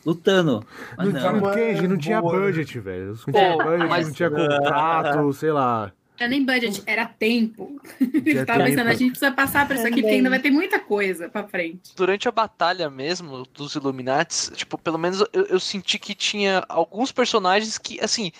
lutando. Mas Não, não. tinha, Não tinha budget, velho. Não tinha budget, não tinha contrato, (laughs) sei lá. Era nem budget, era tempo. Eu (laughs) tava pensando, a gente precisa passar por isso aqui, porque ainda vai ter muita coisa pra frente. Durante a batalha mesmo dos Illuminates, tipo, pelo menos eu, eu senti que tinha alguns personagens que, assim,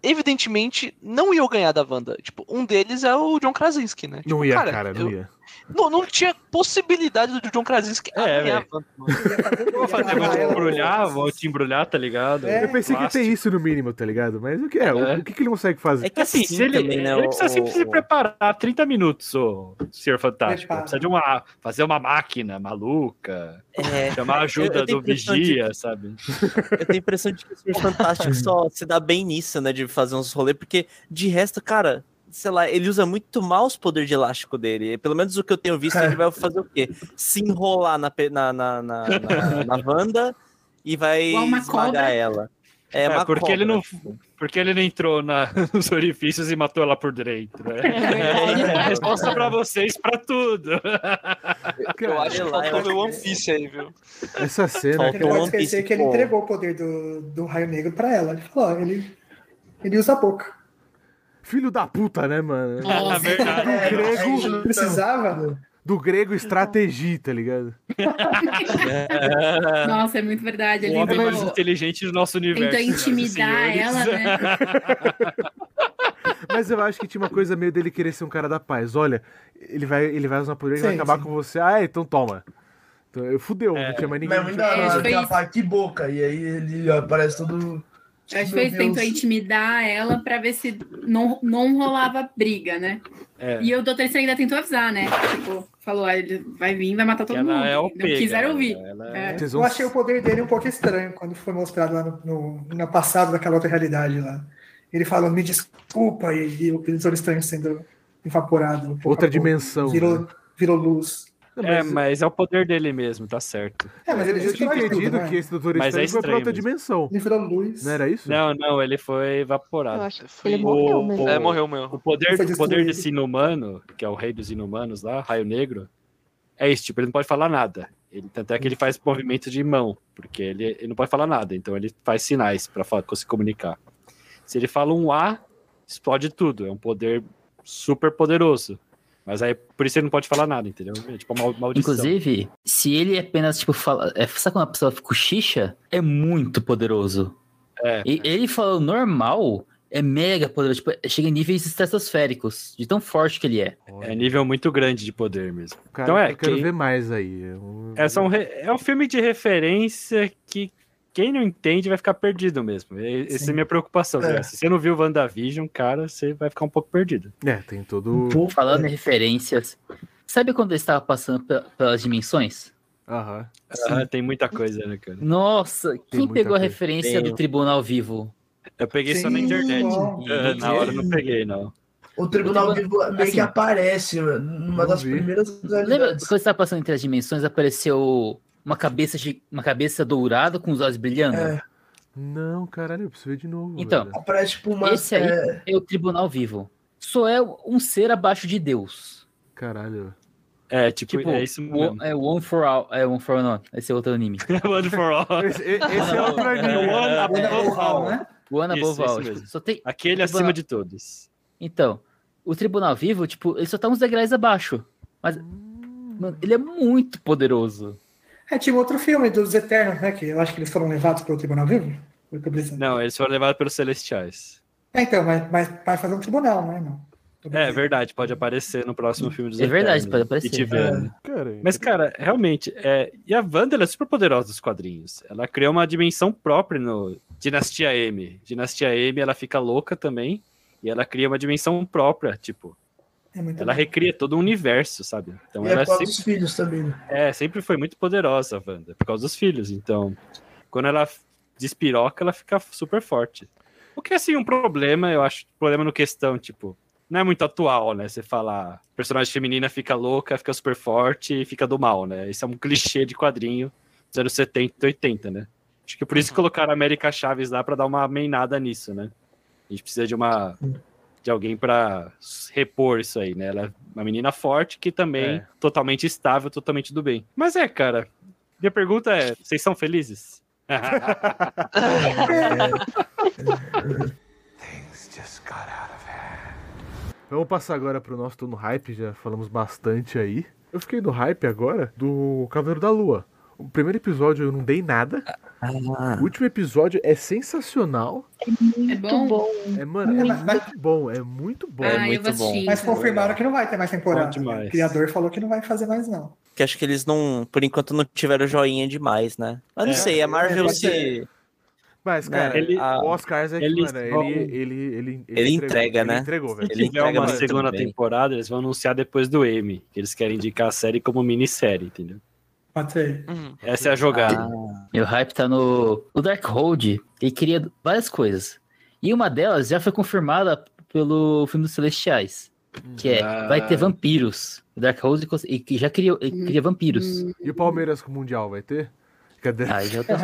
evidentemente não iam ganhar da Wanda. Tipo, um deles é o John Krasinski, né? Não Tipo, ia, cara, não eu- ia. Não, não tinha possibilidade do John Krasinski É, ganhar. Vou fazer, vou te embrulhar, vou te embrulhar, tá ligado? É. Eu pensei que ia ter Plástico. isso no mínimo, tá ligado? Mas o que é? O, É. o que, que ele consegue fazer? É que Assim, assim, se ele, também, né? ele o- precisa sempre se o- preparar 30 minutos, ô Senhor Fantástico. Prepara. Precisa de uma. Fazer uma máquina maluca. É, Chamar a ajuda Eu- eu do Vigia, sabe? Eu tenho a impressão de que o Senhor Fantástico só se dá bem nisso, né? De fazer uns rolês, porque de resto, cara, sei lá, ele usa muito mal os poderes de elástico dele. Pelo menos o que eu tenho visto, ele vai (laughs) fazer o quê? Se enrolar na, na, na, na, na, Wanda e vai esmagar cobra. ela. É, É, uma porque ele cobra, não- tipo. Porque ele não entrou na- (laughs) nos orifícios e matou ela por dentro. Né? (laughs) É, resposta pra vocês pra tudo. Eu acho que eu faltou acho ver o que- One Piece aí, viu? Essa cena. Ele não pode esquecer que ele entregou o poder do, do raio negro pra ela. Ele falou, ele, ele usa a boca. Filho da puta, né, mano? Na verdade. É, grego, é isso, Precisava? Do grego estratégia, tá ligado? (laughs) Nossa, é muito verdade. O Ele homem mais inteligente do nosso universo. tentou e intimidar ela, né? (laughs) Mas eu acho que tinha uma coisa meio dele querer ser um cara da paz. Olha, ele vai, ele vai usar poder e vai acabar sim. com você. Ah, então toma. Então, eu fudeu, É. não tinha mais ninguém. Mas muito da É, hora, que boca. E aí ele aparece todo. Acho que ele tentou intimidar ela pra ver se não, não rolava briga, né? É. E o Doutor Estranho ainda tentou avisar, né? Tipo, falou, ah, ele vai vir, vai matar todo Ela mundo. é não OP, quiseram galera. ouvir. Ela É. Vocês Eu achei o poder dele um pouco estranho quando foi mostrado lá no, no, no passado daquela outra realidade lá. Ele falou, me desculpa, e, e o Doutor Estranho sendo evaporado. Outra pouco. dimensão. Virou, né? virou luz. Não, É, mas mas é o poder dele mesmo, tá certo. É, mas ele eu tinha entendido né? que esse Doutor Mas é Estranho foi pra outra mesmo. dimensão. Ele virou luz. Não era isso? Não, não, ele foi Eu evaporado. acho que Foi- ele morreu o- mesmo. É, morreu meu. O poder, o poder desse inumano, que é o rei dos inumanos lá, Raio Negro, é isso, tipo, ele não pode falar nada. Ele, tanto é que ele faz movimento de mão, porque ele, ele não pode falar nada, então ele faz sinais para se comunicar. Se ele fala um A, explode tudo. É um poder super poderoso. Mas aí, por isso ele não pode falar nada, entendeu? É tipo uma maldição. Inclusive, se ele apenas, tipo, fala. É, sabe quando uma pessoa cochicha? É muito poderoso. É. E ele falando normal é mega poderoso. Tipo, chega em níveis estratosféricos, de tão forte que ele é. É nível muito grande de poder mesmo. Cara, Então é, eu quero quem- ver mais aí. Eu- É, só um re- é um filme de referência que quem não entende vai ficar perdido mesmo. E- Essa é Sim. a minha preocupação. É. cara. Se você não viu WandaVision, cara, você vai ficar um pouco perdido. É, tem todo. Falando em referências. Sabe quando ele estava passando pe- pelas dimensões? Aham. Ah, tem muita coisa, né, cara? Nossa, quem muita pegou a coisa. referência Tem. do Tribunal Vivo? Eu peguei só na Sim, internet. Ah, na hora eu não peguei, não. O Tribunal Vivo meio assim, que aparece numa não das vi. primeiras Lembra quando estava passando entre as dimensões, apareceu uma cabeça, de, uma cabeça dourada com os olhos brilhando? É, Não, caralho, eu preciso ver de novo. Então, velho. aparece tipo uma. Esse aí é, é o Tribunal Vivo. Só é um ser abaixo de Deus. Caralho. É, tipo, Tipo, é isso o- mesmo. é One for All. É One for All, não. Esse é outro anime. (laughs) One for All. (laughs) Esse, esse é outro É anime. One One above above all, all. né? One Above All. tipo, mesmo. só tem... Aquele Tribunal- acima de todos. Então, o Tribunal Vivo, tipo, ele só tá uns degraus abaixo. Mas, mano, ele é muito poderoso. É, tinha outro filme dos Eternos, né? Que eu acho que eles foram levados pelo Tribunal Vivo. Não, eles foram levados pelos Celestiais. É, então, mas, mas vai fazer um tribunal, né? Não. É verdade, pode aparecer no próximo filme dos É verdade, Eternos, pode aparecer. Cara, Mas, cara, realmente, é... e a Wanda ela é super poderosa dos quadrinhos. Ela criou uma dimensão própria no Dinastia M. Dinastia M, ela fica louca também, e ela cria uma dimensão própria, tipo, É ela bom. recria todo um universo, sabe? Então E ela é por causa sempre, dos filhos também, né? é, sempre foi muito poderosa, a Wanda, por causa dos filhos. Então, quando ela despiroca, ela fica super forte. O que é, assim, um problema, eu acho, problema no questão, tipo, não é muito atual, né? Você falar, personagem feminina fica louca, fica super forte e fica do mal, né? Isso é um clichê de quadrinho dos anos 70 e 80, né? Acho que por isso que colocaram a América Chaves lá pra dar uma meinada nisso, né? A gente precisa de uma de alguém pra repor isso aí, né? Ela é uma menina forte que também É. totalmente estável, totalmente do bem. Mas é, cara, minha pergunta é, vocês são felizes? Vamos passar agora pro nosso turno hype, já falamos bastante aí. Eu fiquei no hype agora do Cavaleiro da Lua. O primeiro episódio eu não dei nada. Ah, O último episódio é sensacional. É Muito bom? bom. É, mano, é Mas- mas- muito bom, é muito bom. É Ah, eu muito bom. Mas confirmaram que não vai ter mais temporada. O criador falou que não vai fazer mais, não. que acho que eles não, por enquanto, não tiveram joinha demais, né? Mas não É, sei, a Marvel se. ser. Mas, Né, cara, ele- o Oscar Isaac, eles mano, vão- ele, ele, ele, Ele entrega, ele né? entregou, velho. Se Ele tiver entrega uma muito segunda temporada, eles vão anunciar depois do M, que eles querem indicar a série como minissérie, entendeu? Pode ser. Uhum. Essa é a jogada. Ah, Meu hype tá no. O Darkhold, ele queria várias coisas. E uma delas já foi confirmada pelo filme dos Celestiais. Que é, Ah. vai ter vampiros. O Darkhold e que já criou, ele cria vampiros. E o Palmeiras com o Mundial vai ter? Cadê? Ah, já (laughs) tá.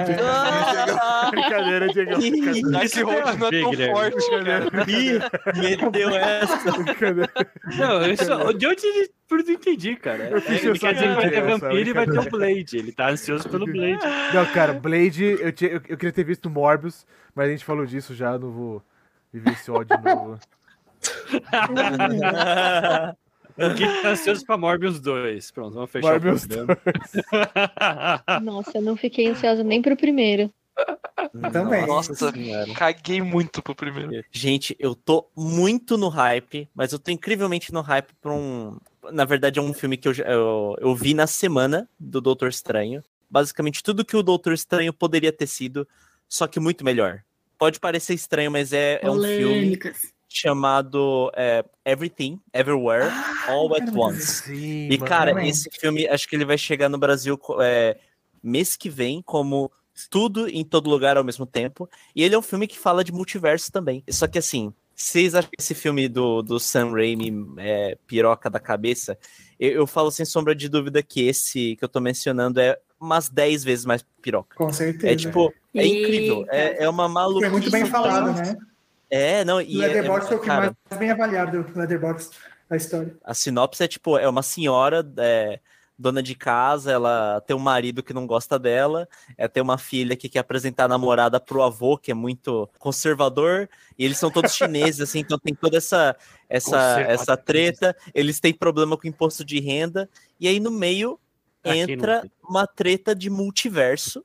Brincadeira, Diego. Brincadeira. Esse hold não é tão forte, cara. Ih, meteu essa. Brincadeira. Não, isso, de onde ele. Por não entendi, cara. Eu fiz ele quer dizer que vai ter brincadeira, vampiro e vai ter o brincadeira. Blade. Ele tá ansioso pelo Blade. Não, cara, Blade, eu, tinha, eu, eu queria ter visto Morbius, mas a gente falou disso já, não vou viver esse ódio novo. (laughs) O Gui tá ansioso pra Morbius 2. Pronto, vamos fechar Morbius o programa. (laughs) Nossa, eu não fiquei ansiosa nem pro primeiro. Também. Nossa, caguei muito pro primeiro. Gente, eu tô muito no hype, mas eu tô incrivelmente no hype pra um. Na verdade, é um filme que eu, já- eu, eu vi na semana do Doutor Estranho. Basicamente, tudo que o Doutor Estranho poderia ter sido, só que muito melhor. Pode parecer estranho, mas é, é um filme. Chamado é, Everything, Everywhere, All at. Once. Sim, E, cara, também. esse filme, acho que ele vai chegar no Brasil é, mês que vem, como tudo em todo lugar ao mesmo tempo. E ele é um filme que fala de multiverso também. Só que, assim, vocês acham que esse filme do, do Sam Raimi é piroca da cabeça? Eu, eu falo sem sombra de dúvida que esse que eu tô mencionando é umas 10 vezes mais piroca. Com certeza. É tipo, é incrível. É, é uma maluquice. Foi muito bem falado, né? É, não, O e é, Leatherbox foi o que cara, mais bem avaliado do Leatherbox da história. A sinopse é tipo, é uma senhora é, dona de casa, ela tem um marido que não gosta dela, é, tem uma filha que quer apresentar a namorada pro avô, que é muito conservador, e eles são todos chineses, assim, então tem toda essa, essa, essa treta, eles têm problema com imposto de renda, e aí no meio entra uma treta de multiverso.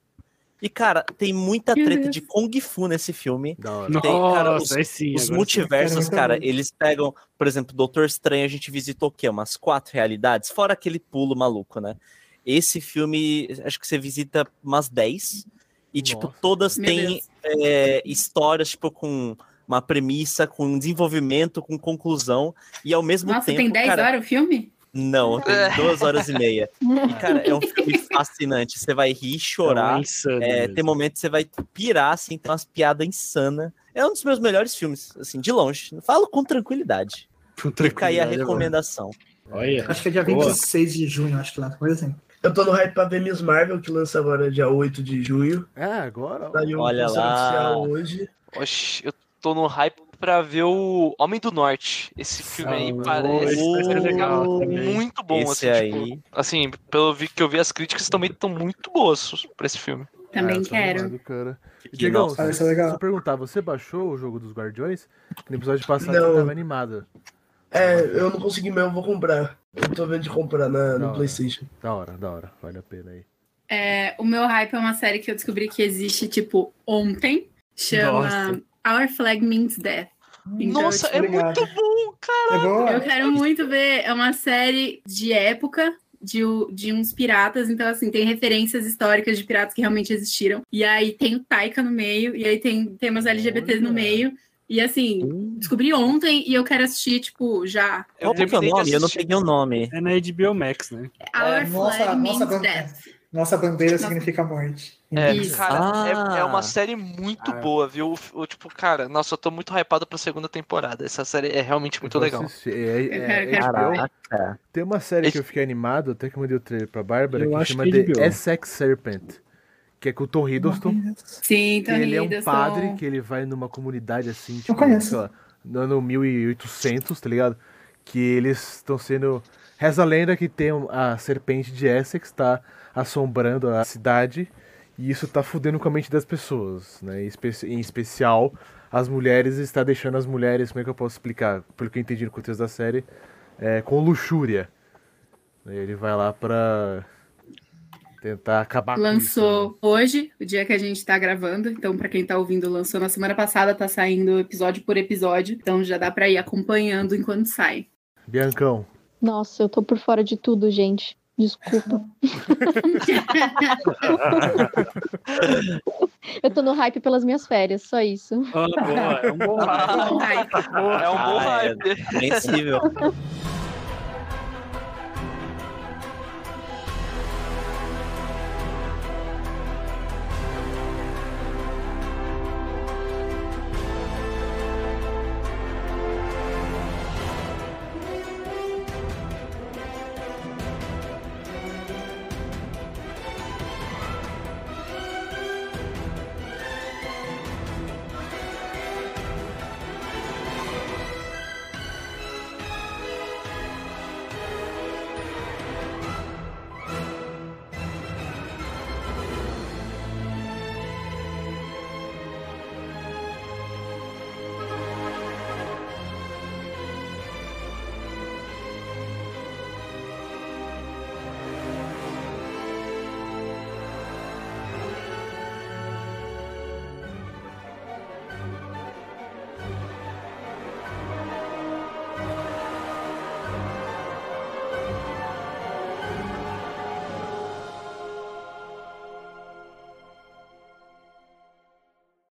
E, cara, tem muita treta de Kung Fu nesse filme. Da hora. Tem, cara, Nossa, os- aí sim. Os sim. multiversos, muito cara, eles pegam, por exemplo, Doutor Estranho, a gente visitou o quê? Umas quatro realidades, fora aquele pulo maluco, né? Esse filme, acho que você visita umas 10, e, tipo, Nossa. todas Meu têm é, histórias, tipo, com uma premissa, com um desenvolvimento, com conclusão, e ao mesmo Nossa, tempo. tem 10 cara, horas o filme? Não, tem (laughs) duas horas e meia. E, cara, é um filme fascinante. Você vai rir, chorar. É insano É, mesmo. tem momentos que você vai pirar, assim, tem umas piadas insanas. É um dos meus melhores filmes, assim, de longe. Falo com tranquilidade. Com Fica aí a tranquilidade, recomendação. Olha. Acho que é dia Boa. 26 de junho, acho que lá, coisa assim. Eu tô no hype pra ver Miss Marvel, que lança agora dia 8 de junho. É, agora. ó. Saiu Olha lá. oficial hoje. Oxi, eu tô no hype pra ver o Homem do Norte. Esse filme aí Ah, parece também. muito bom, Esse assim, aí. tipo, assim, pelo que eu vi, as críticas também estão muito boas pra esse filme. Também Ah, quero. animado, cara. Que Diegão, se legal. eu perguntar, você baixou o jogo dos Guardiões? No episódio passado Não. você tava animado. É, eu não consegui mesmo, vou comprar. Eu tô vendo de comprar na, no hora. Playstation. Da hora, da hora. Vale a pena aí. É, o meu hype é uma série que eu descobri que existe, tipo, ontem. Chama Nossa. Our Flag Means Death. Então, Nossa, é muito bom, cara. É? Eu quero muito ver. É uma série de época. De, de uns piratas, então assim, tem referências históricas de piratas que realmente existiram. E aí tem o Taika no meio, e aí tem temas LGBTs no meio. E assim, descobri ontem e eu quero assistir, tipo, já. Eu que é nome? Eu não peguei o nome. É na HBO Max, né? Our nossa, flag nossa means bandeira. death. Nossa bandeira (laughs) significa morte. É, Isso. cara, é, é Ah. uma série muito Ah. boa, viu? O, o- tipo, cara, nossa, eu tô muito hypado pra segunda temporada. Essa série é realmente muito legal. É, é, é HBO. Caraca. Tem uma série que eu fiquei animado, até que eu mandei o trailer pra Bárbara, Eu que chama que é The. Essex Serpent. Que é com o Tom Hiddleston. Sim, então ele é um Hiddleston. padre, que ele vai numa comunidade assim, tipo, sei lá, no ano 1800, tá ligado? Que eles estão sendo. Reza a lenda que tem a serpente de Essex tá assombrando a cidade e isso tá fudendo com a mente das pessoas, né? Em, espe- em especial as mulheres, está deixando as mulheres, como é que eu posso explicar? Pelo que eu entendi no contexto da série, é, com luxúria. Ele vai lá pra tentar acabar com isso. né? Lançou hoje, o dia que a gente tá gravando. Então, pra quem tá ouvindo, lançou na semana passada, tá saindo episódio por episódio. Então já dá pra ir acompanhando enquanto sai. Biancão, Nossa, eu tô por fora de tudo, gente. Desculpa. eu tô no hype pelas minhas férias, só isso. Ah, boa, é um bom. Ah, Ai, é um bom Ah, é. hype. Vencível.